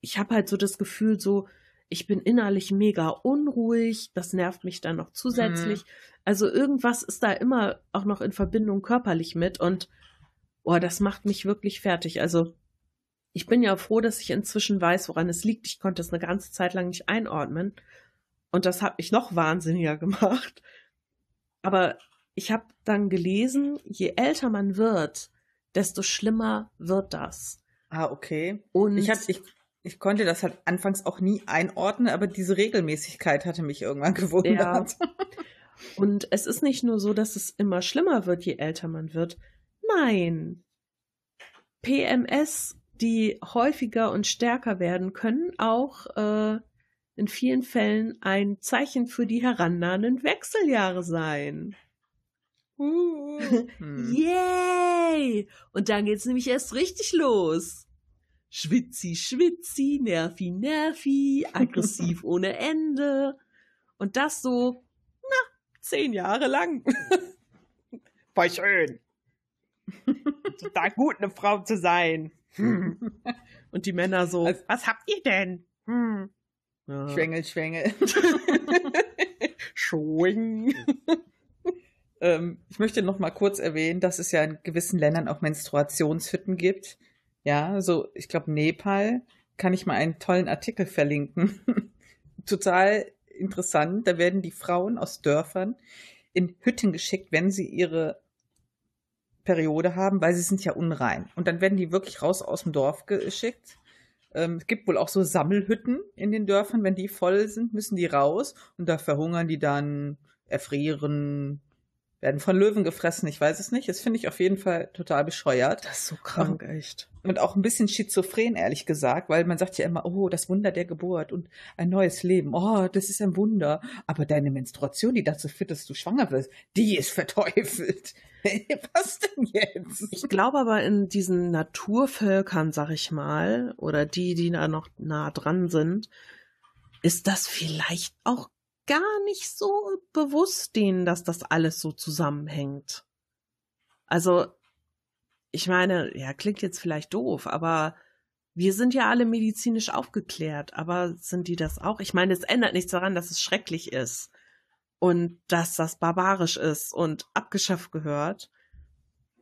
ich habe halt so das Gefühl, so, ich bin innerlich mega unruhig, das nervt mich dann noch zusätzlich. Mhm. Also irgendwas ist da immer auch noch in Verbindung körperlich mit und oh, das macht mich wirklich fertig. Also ich bin ja froh, dass ich inzwischen weiß, woran es liegt. Ich konnte es eine ganze Zeit lang nicht einordnen. Und das hat mich noch wahnsinniger gemacht. Aber ich habe dann gelesen, je älter man wird, desto schlimmer wird das. Ah, okay. Und ich, hab, ich, ich konnte das halt anfangs auch nie einordnen, aber diese Regelmäßigkeit hatte mich irgendwann gewundert. Ja. Und es ist nicht nur so, dass es immer schlimmer wird, je älter man wird. Nein. PMS, die häufiger und stärker werden, können auch äh, in vielen Fällen ein Zeichen für die herannahenden Wechseljahre sein. Hm. Yay! Und dann geht's nämlich erst richtig los. Schwitzi, schwitzi, nervi, nervi, aggressiv ohne Ende. Und das so, na, zehn Jahre lang. Voll schön. Total gut, eine Frau zu sein. Und die Männer so, also, was habt ihr denn? Hm. Ja. Schwengel, Schwengel. Schwing. Ähm, ich möchte noch mal kurz erwähnen, dass es ja in gewissen Ländern auch Menstruationshütten gibt. Ja, so, ich glaube, Nepal kann ich mal einen tollen Artikel verlinken. Total interessant. Da werden die Frauen aus Dörfern in Hütten geschickt, wenn sie ihre Periode haben, weil sie sind ja unrein. Und dann werden die wirklich raus aus dem Dorf geschickt. Ähm, es gibt wohl auch so Sammelhütten in den Dörfern. Wenn die voll sind, müssen die raus und da verhungern die dann, erfrieren, werden von Löwen gefressen, ich weiß es nicht. Das finde ich auf jeden Fall total bescheuert. Das ist so krank, echt. Und auch ein bisschen schizophren, ehrlich gesagt, weil man sagt ja immer, oh, das Wunder der Geburt und ein neues Leben. Oh, das ist ein Wunder. Aber deine Menstruation, die dazu führt, dass du schwanger wirst, die ist verteufelt. Was denn jetzt? Ich glaube aber in diesen Naturvölkern, sag ich mal, oder die, die da noch nah dran sind, ist das vielleicht auch gar nicht so bewusst denen, dass das alles so zusammenhängt. Also, ich meine, ja, klingt jetzt vielleicht doof, aber wir sind ja alle medizinisch aufgeklärt, aber sind die das auch? Ich meine, es ändert nichts daran, dass es schrecklich ist und dass das barbarisch ist und abgeschafft gehört.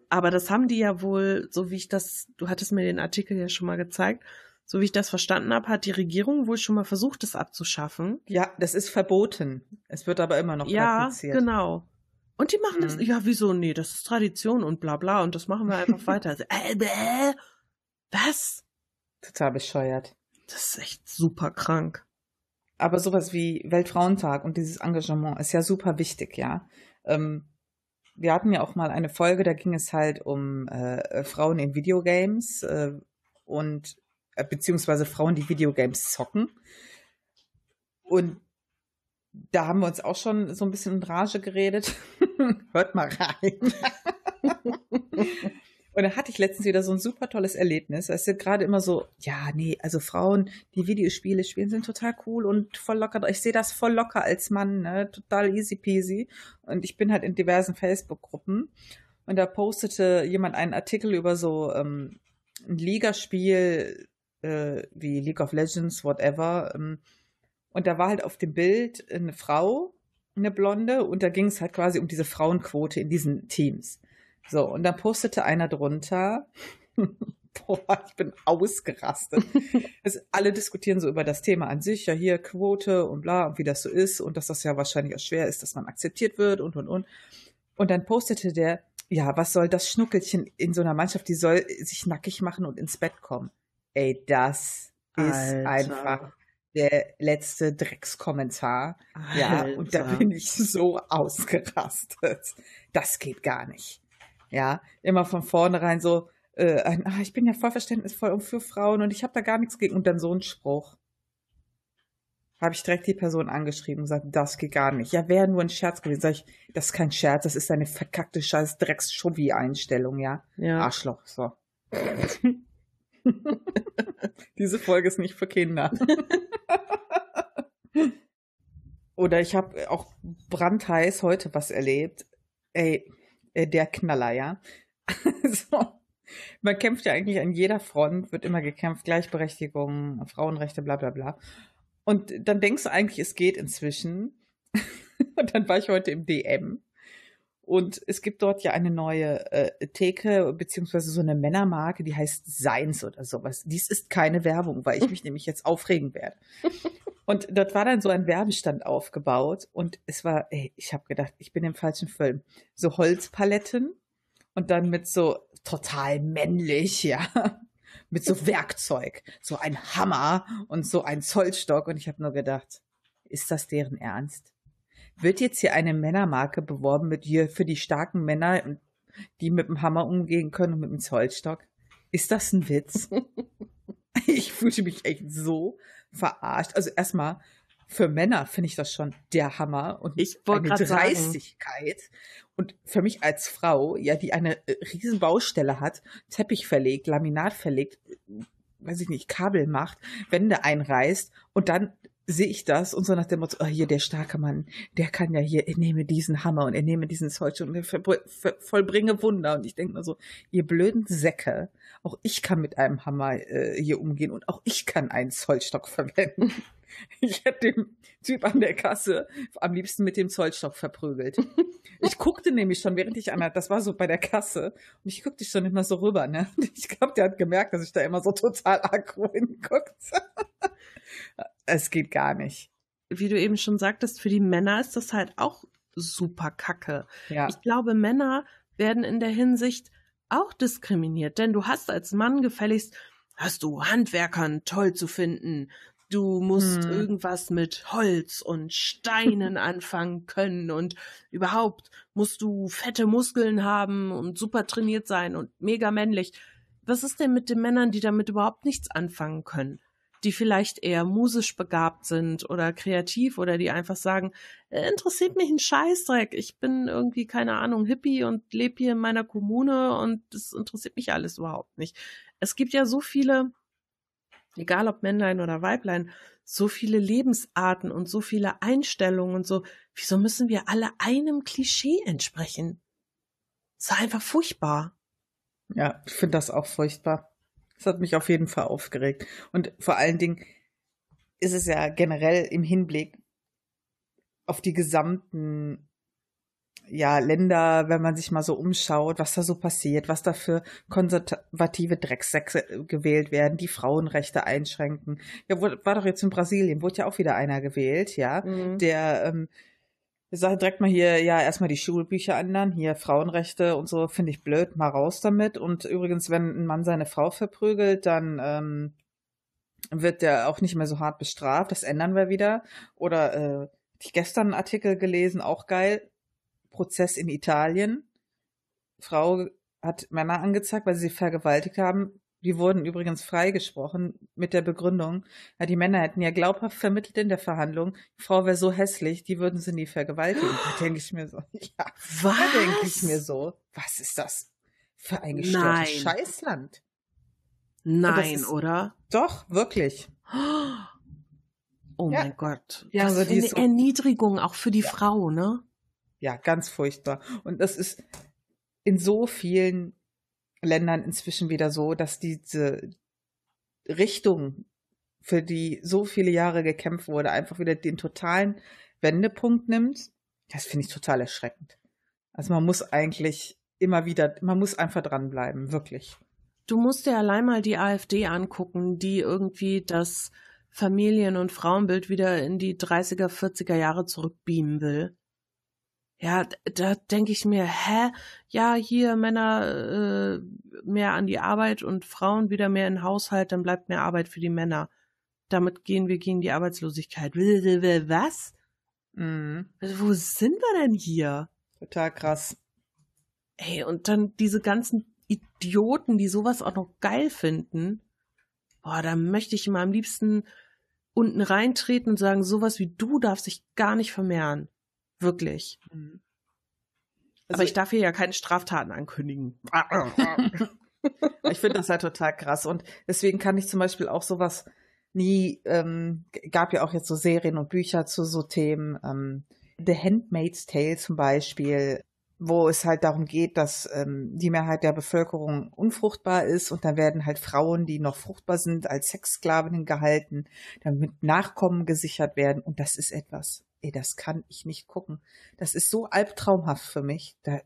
Aber das haben die ja wohl, so wie ich das, du hattest mir den Artikel ja schon mal gezeigt, so wie ich das verstanden habe, hat die Regierung wohl schon mal versucht, es abzuschaffen. Ja, das ist verboten. Es wird aber immer noch ja, praktiziert. Ja, genau. Und die machen mhm. das, ja, wieso? Nee, das ist Tradition und bla bla und das machen wir einfach weiter. Äh, äh, was? Total bescheuert. Das ist echt super krank. aber sowas wie Weltfrauentag und dieses Engagement ist ja super wichtig, ja. Ähm, wir hatten ja auch mal eine Folge, da ging es halt um äh, Frauen in Videogames äh, und beziehungsweise Frauen, die Videogames zocken. Und da haben wir uns auch schon so ein bisschen in Rage geredet. Hört mal rein. Und da hatte ich letztens wieder so ein super tolles Erlebnis. Es sind gerade immer so, ja, nee, also Frauen, die Videospiele spielen, sind total cool und voll locker. Ich sehe das voll locker als Mann, ne? total easy peasy. Und ich bin halt in diversen Facebook-Gruppen. Und da postete jemand einen Artikel über so ähm, ein Ligaspiel äh, wie League of Legends, whatever. Ähm, und da war halt auf dem Bild eine Frau, eine Blonde, und da ging es halt quasi um diese Frauenquote in diesen Teams. So, und dann postete einer drunter, boah, ich bin ausgerastet. es, alle diskutieren so über das Thema an sich, ja hier Quote und bla, und wie das so ist und dass das ja wahrscheinlich auch schwer ist, dass man akzeptiert wird und und und. Und dann postete der, ja, was soll das Schnuckelchen in so einer Mannschaft, die soll sich nackig machen und ins Bett kommen. Ey, das ist Alter. einfach der letzte Dreckskommentar. Alter. Ja, und da bin ich so ausgerastet. Das geht gar nicht. Ja, immer von vornherein so, äh, ein, ah, ich bin ja voll verständnisvoll und für Frauen und ich habe da gar nichts gegen. Und dann so ein Spruch. Habe ich direkt die Person angeschrieben und gesagt, das geht gar nicht. Ja, wäre nur ein Scherz gewesen. Sag ich, das ist kein Scherz, das ist eine verkackte scheiß drecks einstellung ja? ja. Arschloch, so. Diese Folge ist nicht für Kinder. Oder ich habe auch brandheiß heute was erlebt. Ey, äh, der Knaller, ja. so. Man kämpft ja eigentlich an jeder Front, wird immer gekämpft, Gleichberechtigung, Frauenrechte, bla bla bla. Und dann denkst du eigentlich, es geht inzwischen. und dann war ich heute im DM. Und es gibt dort ja eine neue äh, Theke, beziehungsweise so eine Männermarke, die heißt Seins oder sowas. Dies ist keine Werbung, weil ich mich nämlich jetzt aufregen werde. Und dort war dann so ein Werbestand aufgebaut und es war, ey, ich habe gedacht, ich bin im falschen Film. So Holzpaletten und dann mit so total männlich, ja, mit so Werkzeug, so ein Hammer und so ein Zollstock und ich habe nur gedacht, ist das deren Ernst? Wird jetzt hier eine Männermarke beworben mit hier für die starken Männer, die mit dem Hammer umgehen können und mit dem Zollstock? Ist das ein Witz? ich fühlte mich echt so verarscht. Also erstmal, für Männer finde ich das schon der Hammer und ich eine Dreistigkeit. Sagen. Und für mich als Frau, ja, die eine äh, riesen Baustelle hat, Teppich verlegt, Laminat verlegt, weiß ich nicht, Kabel macht, Wände einreißt und dann sehe ich das und so nach dem Motto, oh, hier der starke Mann, der kann ja hier, er nehme diesen Hammer und er nehme diesen Zollstock und er vollbringe Wunder. Und ich denke mir so, ihr blöden Säcke, auch ich kann mit einem Hammer äh, hier umgehen und auch ich kann einen Zollstock verwenden. Ich hätte den Typ an der Kasse am liebsten mit dem Zollstock verprügelt. Ich guckte nämlich schon, während ich an das war so bei der Kasse, und ich guckte schon immer so rüber, ne? Ich glaube, der hat gemerkt, dass ich da immer so total aggro hinguckte. Es geht gar nicht. Wie du eben schon sagtest, für die Männer ist das halt auch super kacke. Ja. Ich glaube, Männer werden in der Hinsicht auch diskriminiert, denn du hast als Mann gefälligst, hast du Handwerkern toll zu finden. Du musst hm. irgendwas mit Holz und Steinen anfangen können und überhaupt musst du fette Muskeln haben und super trainiert sein und mega männlich. Was ist denn mit den Männern, die damit überhaupt nichts anfangen können? Die vielleicht eher musisch begabt sind oder kreativ oder die einfach sagen, äh, interessiert mich ein Scheißdreck. Ich bin irgendwie, keine Ahnung, Hippie und lebe hier in meiner Kommune und das interessiert mich alles überhaupt nicht. Es gibt ja so viele, egal ob Männlein oder Weiblein, so viele Lebensarten und so viele Einstellungen und so. Wieso müssen wir alle einem Klischee entsprechen? Das ist einfach furchtbar. Ja, ich finde das auch furchtbar. Das hat mich auf jeden Fall aufgeregt. Und vor allen Dingen ist es ja generell im Hinblick auf die gesamten ja, Länder, wenn man sich mal so umschaut, was da so passiert, was da für konservative Drecksäcke gewählt werden, die Frauenrechte einschränken. Ja, war doch jetzt in Brasilien, wurde ja auch wieder einer gewählt, ja, mhm. der ähm, wir sagen direkt mal hier, ja, erstmal die Schulbücher ändern, hier Frauenrechte und so, finde ich blöd, mal raus damit. Und übrigens, wenn ein Mann seine Frau verprügelt, dann ähm, wird der auch nicht mehr so hart bestraft. Das ändern wir wieder. Oder äh, ich gestern einen Artikel gelesen, auch geil. Prozess in Italien. Frau hat Männer angezeigt, weil sie sie vergewaltigt haben. Die wurden übrigens freigesprochen mit der Begründung, ja, die Männer hätten ja glaubhaft vermittelt in der Verhandlung, die Frau wäre so hässlich, die würden sie nie vergewaltigen. Da denke ich mir so, ja, Was? da denke ich mir so, was ist das für ein gestörtes. Scheißland? Nein, ist- oder? Doch, wirklich. Oh Ja. mein Gott. Ja, also eine so- Erniedrigung auch für die Frau, ne? Ja, ganz furchtbar. Und das ist in so vielen Ländern inzwischen wieder so, dass diese Richtung, für die so viele Jahre gekämpft wurde, einfach wieder den totalen Wendepunkt nimmt. Das finde ich total erschreckend. Also man muss eigentlich immer wieder, man muss einfach dranbleiben, wirklich. Du musst dir allein mal die AfD angucken, die irgendwie das Familien- und Frauenbild wieder in die 30er, 40er Jahre zurückbeamen will. Ja, da denke ich mir, hä? Ja, hier Männer äh, mehr an die Arbeit und Frauen wieder mehr in den Haushalt, dann bleibt mehr Arbeit für die Männer. Damit gehen wir gegen die Arbeitslosigkeit. Was? Mhm. Also, Wo sind wir denn hier? Total krass. Ey, und dann diese ganzen Idioten, die sowas auch noch geil finden. Boah, da möchte ich immer am liebsten unten reintreten und sagen, sowas wie du darf sich gar nicht vermehren. Wirklich. Mhm. Aber ich darf hier ja keine Straftaten ankündigen. Ich finde das halt total krass. Und deswegen kann ich zum Beispiel auch sowas nie, ähm, gab ja auch jetzt so Serien und Bücher zu so Themen, ähm, The Handmaid's Tale zum Beispiel, wo es halt darum geht, dass ähm, die Mehrheit der Bevölkerung unfruchtbar ist und dann werden halt Frauen, die noch fruchtbar sind, als Sexsklavinnen gehalten, damit Nachkommen gesichert werden. Und das ist etwas, ey, das kann ich nicht gucken. Das ist so albtraumhaft für mich. Da,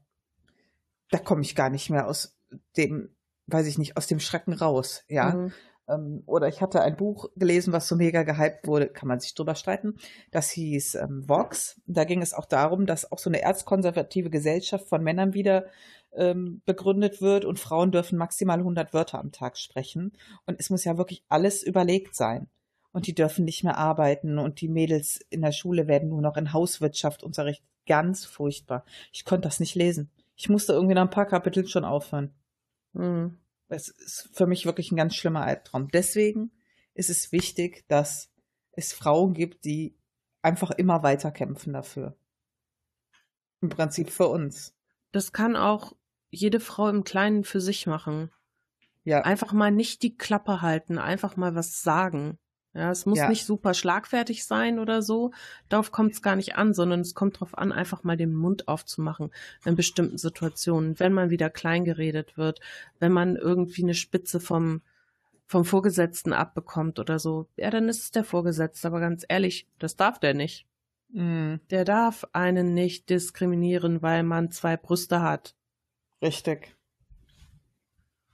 da komme ich gar nicht mehr aus dem, weiß ich nicht, aus dem Schrecken raus, ja. Mhm. Ähm, oder ich hatte ein Buch gelesen, was so mega gehypt wurde, kann man sich drüber streiten. Das hieß ähm, Vox. Da ging es auch darum, dass auch so eine erzkonservative Gesellschaft von Männern wieder ähm, begründet wird und Frauen dürfen maximal 100 Wörter am Tag sprechen. Und es muss ja wirklich alles überlegt sein. Und die dürfen nicht mehr arbeiten und die Mädels in der Schule werden nur noch in Hauswirtschaft unterrichtet. Ganz furchtbar. Ich konnte das nicht lesen. Ich musste irgendwie nach ein paar Kapiteln schon aufhören. Mhm. Es ist für mich wirklich ein ganz schlimmer Albtraum. Deswegen ist es wichtig, dass es Frauen gibt, die einfach immer weiter kämpfen dafür. Im Prinzip für uns. Das kann auch jede Frau im Kleinen für sich machen. Ja, Einfach mal nicht die Klappe halten, einfach mal was sagen. Ja, es muss Ja. nicht super schlagfertig sein oder so. Darauf kommt es gar nicht an, sondern es kommt darauf an, einfach mal den Mund aufzumachen in bestimmten Situationen. Wenn man wieder klein geredet wird, wenn man irgendwie eine Spitze vom, vom Vorgesetzten abbekommt oder so. Ja, dann ist es der Vorgesetzte. Aber ganz ehrlich, das darf der nicht. mm, Der darf einen nicht diskriminieren, weil man zwei Brüste hat. richtig.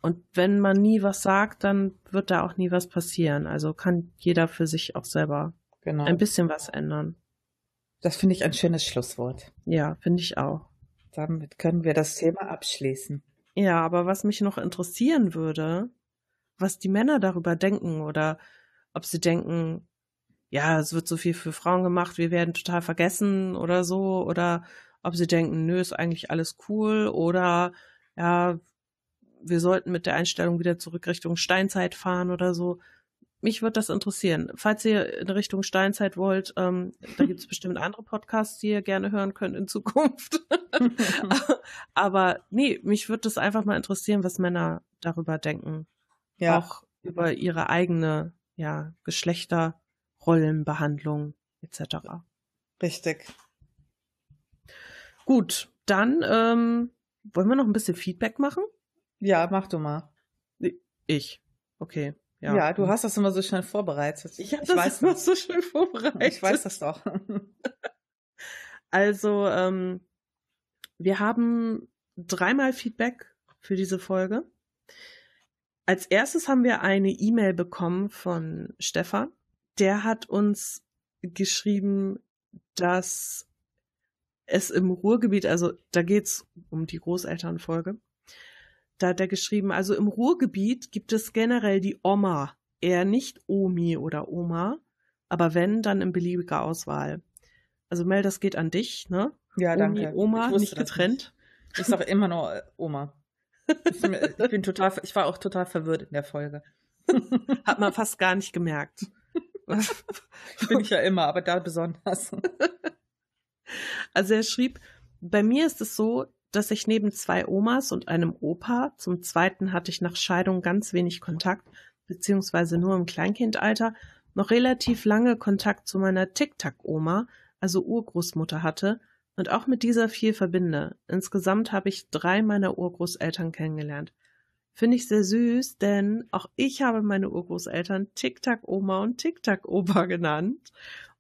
Und wenn man nie was sagt, dann wird da auch nie was passieren. Also kann jeder für sich auch selber Genau. ein bisschen was ändern. Das finde ich ein schönes Schlusswort. Ja, finde ich auch. Damit können wir das Thema abschließen. Ja, aber was mich noch interessieren würde, was die Männer darüber denken oder ob sie denken, ja, es wird so viel für Frauen gemacht, wir werden total vergessen oder so, oder ob sie denken, nö, ist eigentlich alles cool oder ja, wir sollten mit der Einstellung wieder zurück Richtung Steinzeit fahren oder so. Mich würde das interessieren. Falls ihr in Richtung Steinzeit wollt, ähm, da gibt es bestimmt andere Podcasts, die ihr gerne hören könnt in Zukunft. Aber nee, mich würde das einfach mal interessieren, was Männer darüber denken. ja, Auch über ihre eigene ja, Geschlechterrollenbehandlung etc. richtig. Gut, dann ähm, wollen wir noch ein bisschen Feedback machen? Ja, mach du mal. Ich. Okay. Ja, Ja, du hast das immer so schnell vorbereitet. Ich habe das weiß immer das. so schön vorbereitet. Ich weiß das doch. Also, ähm, wir haben dreimal Feedback für diese Folge. Als erstes haben wir eine E-Mail bekommen von Stefan. Der hat uns geschrieben, dass es im Ruhrgebiet, also da geht's um die Großelternfolge, da hat er geschrieben, also im Ruhrgebiet gibt es generell die Oma. eher nicht Omi oder Oma, aber wenn, dann in beliebiger Auswahl. Also Mel, das geht an dich, ne? Ja, Omi, danke. Oma, nicht getrennt. Ich sage immer nur äh, Oma. Ich bin, ich bin total, ich war auch total verwirrt in der Folge. Hat man fast gar nicht gemerkt. Bin ich ja immer, aber da besonders. Also er schrieb, bei mir ist es so, dass ich neben zwei Omas und einem Opa, zum zweiten hatte ich nach Scheidung ganz wenig Kontakt, beziehungsweise nur im Kleinkindalter, noch relativ lange Kontakt zu meiner Tic-Tac-Oma, also Urgroßmutter hatte und auch mit dieser viel verbinde. Insgesamt habe ich drei meiner Urgroßeltern kennengelernt. Finde ich sehr süß, denn auch ich habe meine Urgroßeltern Tic-Tac-Oma und Tic-Tac-Opa genannt.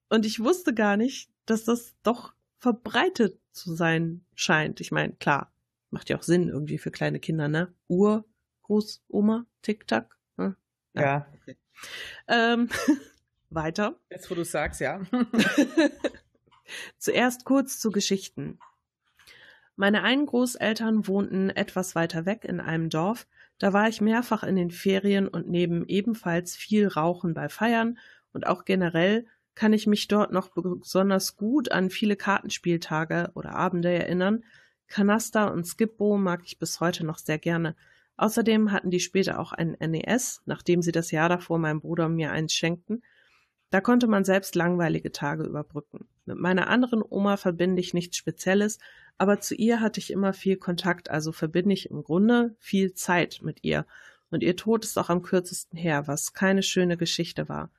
Und ich wusste gar nicht, dass das doch verbreitet zu sein scheint. Ich meine, klar, macht ja auch Sinn irgendwie für kleine Kinder, ne? Urgroßoma, Tic-Tac. Ne? Ja. Ähm, weiter. Jetzt, wo du sagst, ja. Zuerst kurz zu Geschichten. Meine einen Großeltern wohnten etwas weiter weg in einem Dorf. Da war ich mehrfach in den Ferien und neben ebenfalls viel Rauchen bei Feiern und auch generell kann ich mich dort noch besonders gut an viele Kartenspieltage oder Abende erinnern. Kanaster und Skipbo mag ich bis heute noch sehr gerne. Außerdem hatten die später auch ein NES, nachdem sie das Jahr davor meinem Bruder und mir eins schenkten. Da konnte man selbst langweilige Tage überbrücken. Mit meiner anderen Oma verbinde ich nichts Spezielles, aber zu ihr hatte ich immer viel Kontakt, also verbinde ich im Grunde viel Zeit mit ihr. Und ihr Tod ist auch am kürzesten her, was keine schöne Geschichte war.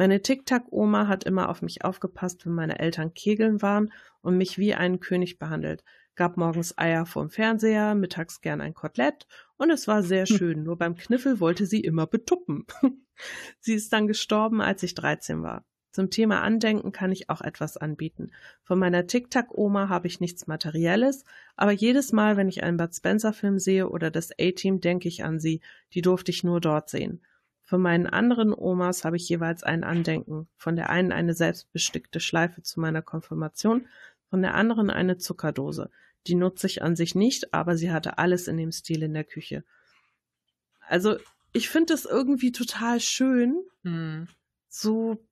Meine Tic-Tac-Oma hat immer auf mich aufgepasst, wenn meine Eltern kegeln waren und mich wie einen König behandelt, gab morgens Eier vorm Fernseher, mittags gern ein Kotelett und es war sehr schön, nur beim Kniffel wollte sie immer betuppen. sie ist dann gestorben, als ich 13 war. Zum Thema Andenken kann ich auch etwas anbieten. Von meiner Tic-Tac-Oma habe ich nichts Materielles, aber jedes Mal, wenn ich einen Bud Spencer-Film sehe oder das A-Team, denke ich an sie. Die durfte ich nur dort sehen. Von meinen anderen Omas habe ich jeweils ein Andenken. Von der einen eine selbstbestickte Schleife zu meiner Konfirmation, von der anderen eine Zuckerdose. Die nutze ich an sich nicht, aber sie hatte alles in dem Stil in der Küche. Also, ich finde es irgendwie total schön, Hm. so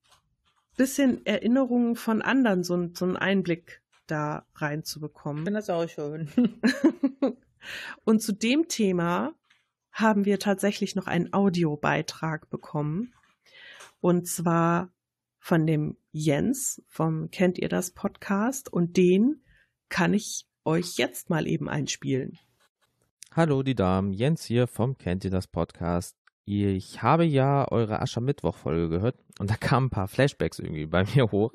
bisschen Erinnerungen von anderen, so, so einen Einblick da Ich reinzubekommen. finde das auch schön. Und zu dem Thema haben wir tatsächlich noch einen Audiobeitrag bekommen. Und zwar von dem Jens vom Kennt ihr das Podcast. Und den kann ich euch jetzt mal eben einspielen. Hallo, die Damen. Jens hier vom Kennt ihr das Podcast. Ich habe ja eure Aschermittwoch-Folge gehört und da kamen ein paar Flashbacks irgendwie bei mir hoch.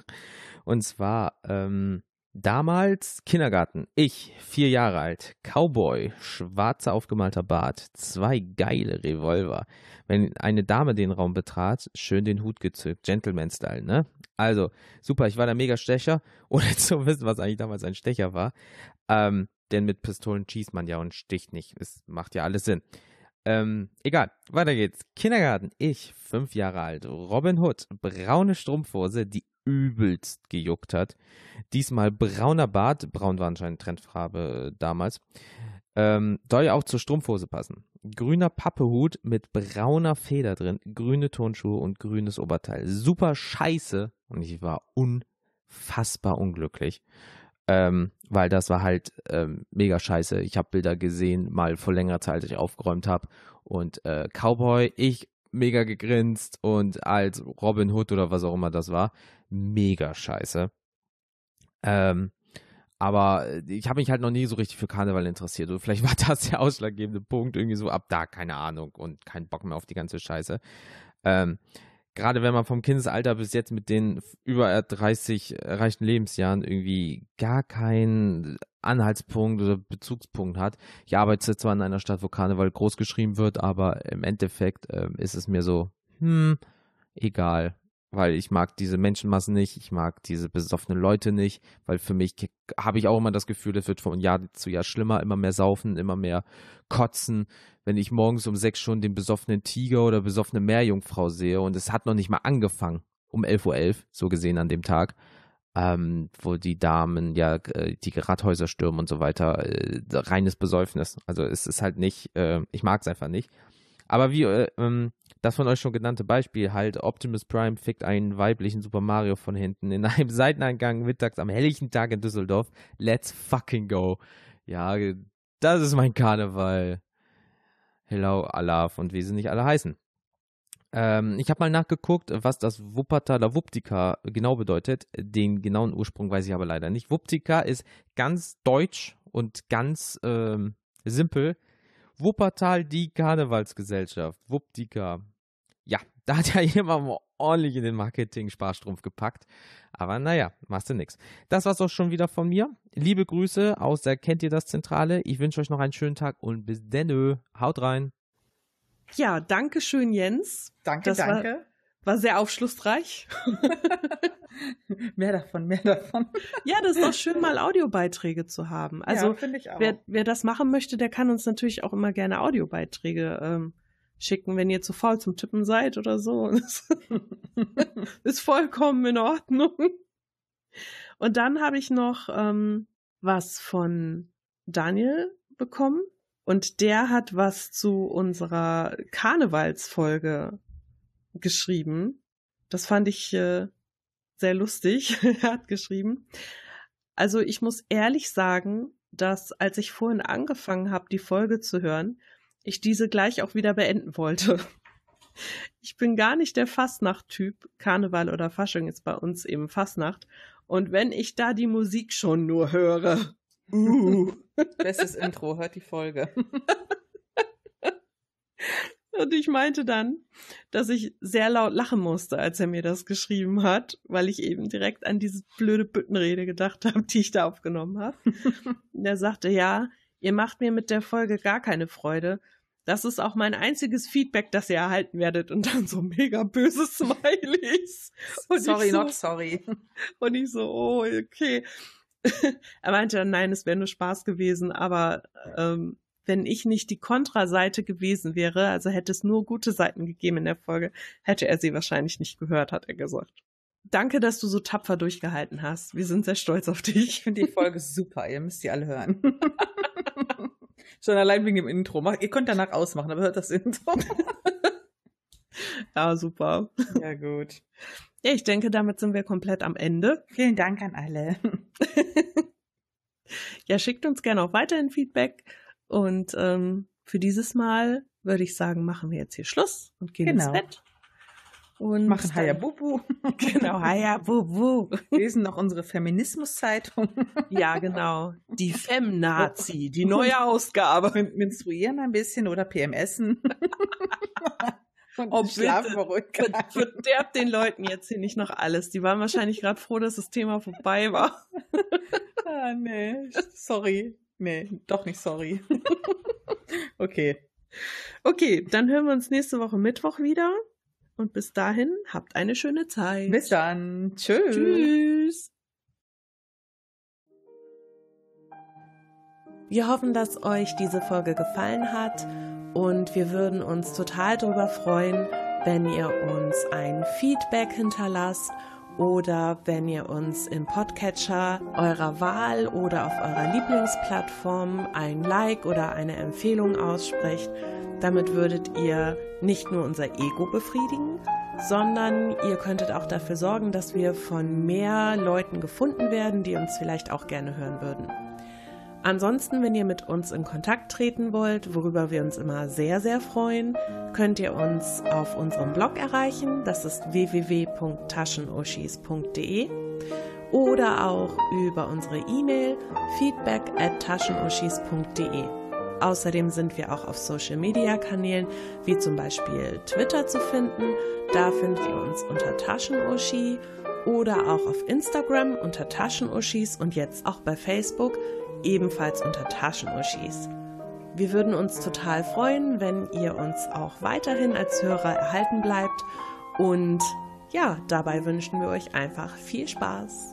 Und zwar, ähm, damals Kindergarten. Ich, vier Jahre alt, Cowboy, schwarzer aufgemalter Bart, zwei geile Revolver. Wenn eine Dame den Raum betrat, schön den Hut gezückt, Gentleman-Style, ne? Also, super, ich war der Mega-Stecher, ohne zu wissen, was eigentlich damals ein Stecher war. Ähm, denn mit Pistolen schießt man ja und sticht nicht. Es macht ja alles Sinn. Ähm, egal, weiter geht's. Kindergarten. Ich, fünf Jahre alt. Robin Hood, braune Strumpfhose, die übelst gejuckt hat. Diesmal brauner Bart. Braun war anscheinend Trendfarbe äh, damals. Ähm, soll ja auch zur Strumpfhose passen. Grüner Pappehut mit brauner Feder drin, grüne Turnschuhe und grünes Oberteil. Super scheiße. Und ich war unfassbar unglücklich. Ähm, weil das war halt ähm, mega scheiße. Ich habe Bilder gesehen, mal vor längerer Zeit, als ich aufgeräumt habe. Und äh, Cowboy, ich mega gegrinst und als Robin Hood oder was auch immer das war, mega scheiße. Ähm, aber ich habe mich halt noch nie so richtig für Karneval interessiert. Und vielleicht war das der ausschlaggebende Punkt, irgendwie so ab da, keine Ahnung, und kein Bock mehr auf die ganze Scheiße. Ähm, gerade wenn man vom Kindesalter bis jetzt mit den über 30 erreichten Lebensjahren irgendwie gar keinen Anhaltspunkt oder Bezugspunkt hat. Ich arbeite zwar in einer Stadt, wo Karneval groß geschrieben wird, aber im Endeffekt ähm, ist es mir so, hm, egal. Weil ich mag diese Menschenmassen nicht, ich mag diese besoffenen Leute nicht, weil für mich habe ich auch immer das Gefühl, es wird von Jahr zu Jahr schlimmer, immer mehr saufen, immer mehr kotzen. Wenn ich morgens um sechs schon den besoffenen Tiger oder besoffene Meerjungfrau sehe und es hat noch nicht mal angefangen, um 11.11 Uhr, so gesehen an dem Tag, ähm, wo die Damen ja äh, die Radhäuser stürmen und so weiter, äh, reines Besäufnis. Also es ist halt nicht, äh, ich mag es einfach nicht. Aber wie äh, ähm, das von euch schon genannte Beispiel, halt Optimus Prime fickt einen weiblichen Super Mario von hinten in einem Seiteneingang mittags am helllichen Tag in Düsseldorf. Let's fucking go. Ja, das ist mein Karneval. Hello, Alaf und wie sie nicht alle heißen. Ähm, ich habe mal nachgeguckt, was das Wuppertaler Wuptika genau bedeutet. Den genauen Ursprung weiß ich aber leider nicht. Wuptika ist ganz deutsch und ganz ähm, simpel. Wuppertal, die Karnevalsgesellschaft. Wuptika. Ja, da hat ja jemand mal ordentlich in den Marketing-Sparstrumpf gepackt. Aber naja, machst du nix. Das war's auch schon wieder von mir. Liebe Grüße aus der Kennt ihr das Zentrale. Ich wünsche euch noch einen schönen Tag und bis dennö. Haut rein. Ja, danke schön, Jens. Danke, Das war- danke. War sehr aufschlussreich. mehr davon, mehr davon. Ja, das ist doch schön, mal Audiobeiträge zu haben. Also, ja, finde ich auch. wer, wer das machen möchte, der kann uns natürlich auch immer gerne Audiobeiträge ähm, schicken, wenn ihr zu faul zum Tippen seid oder so. Das ist vollkommen in Ordnung. Und dann habe ich noch ähm, was von Daniel bekommen. Und der hat was zu unserer Karnevalsfolge geschrieben. Das fand ich äh, sehr lustig. er hat geschrieben. Also ich muss ehrlich sagen, dass als ich vorhin angefangen habe, die Folge zu hören, ich diese gleich auch wieder beenden wollte. Ich bin gar nicht der Fastnacht-Typ. Karneval oder Fasching ist bei uns eben Fastnacht. Und wenn ich da die Musik schon nur höre, uh, Bestes Intro, hört die Folge. Und ich meinte dann, dass ich sehr laut lachen musste, als er mir das geschrieben hat, weil ich eben direkt an diese blöde Büttenrede gedacht habe, die ich da aufgenommen habe. Und er sagte, ja, ihr macht mir mit der Folge gar keine Freude. Das ist auch mein einziges Feedback, das ihr erhalten werdet. Und dann so mega böse Smileys. Und sorry, so, not sorry. Und ich so, oh, okay. er meinte dann, nein, es wäre nur Spaß gewesen, aber ähm, wenn ich nicht die Kontraseite gewesen wäre, also hätte es nur gute Seiten gegeben in der Folge, hätte er sie wahrscheinlich nicht gehört, hat er gesagt. Danke, dass du so tapfer durchgehalten hast. Wir sind sehr stolz auf dich. Ich finde die Folge super. Ihr müsst die alle hören. Schon allein wegen dem Intro. Ihr könnt danach ausmachen, aber hört das Intro. Ja, super. Ja, gut. Ja, ich denke, damit sind wir komplett am Ende. Vielen Dank an alle. Ja, schickt uns gerne auch weiterhin Feedback. Und ähm, für dieses Mal würde ich sagen, machen wir jetzt hier Schluss und gehen Genau. ins Bett. Und Machen Hayabubu. Genau, Haya Bubu. Lesen noch unsere Feminismuszeitung. Ja, genau. Die Femnazi, die neue Ausgabe. Men- Menstruieren ein bisschen oder PMSen. Und Oh, bitte. Verderbt den Leuten jetzt hier nicht noch alles. Die waren wahrscheinlich gerade froh, dass das Thema vorbei war. Ah, nee. Sorry. Nee, doch nicht sorry. Okay. Okay, dann hören wir uns nächste Woche Mittwoch wieder. Und bis dahin, habt eine schöne Zeit. Bis dann. Tschüss. Tschüss. Wir hoffen, dass euch diese Folge gefallen hat und wir würden uns total darüber freuen, wenn ihr uns ein Feedback hinterlasst oder wenn ihr uns im Podcatcher eurer Wahl oder auf eurer Lieblingsplattform ein Like oder eine Empfehlung aussprecht. Damit würdet ihr nicht nur unser Ego befriedigen, sondern ihr könntet auch dafür sorgen, dass wir von mehr Leuten gefunden werden, die uns vielleicht auch gerne hören würden. Ansonsten, wenn ihr mit uns in Kontakt treten wollt, worüber wir uns immer sehr, sehr freuen, könnt ihr uns auf unserem Blog erreichen. Das ist www.taschenuschis.de oder auch über unsere E-Mail feedback at taschenuschis.de. Außerdem sind wir auch auf Social Media Kanälen wie zum Beispiel Twitter zu finden. Da findet ihr uns unter Taschenuschi oder auch auf Instagram unter Taschenuschis und jetzt auch bei Facebook ebenfalls unter Taschenuschis. Wir würden uns total freuen, wenn ihr uns auch weiterhin als Hörer erhalten bleibt und ja, dabei wünschen wir euch einfach viel Spaß.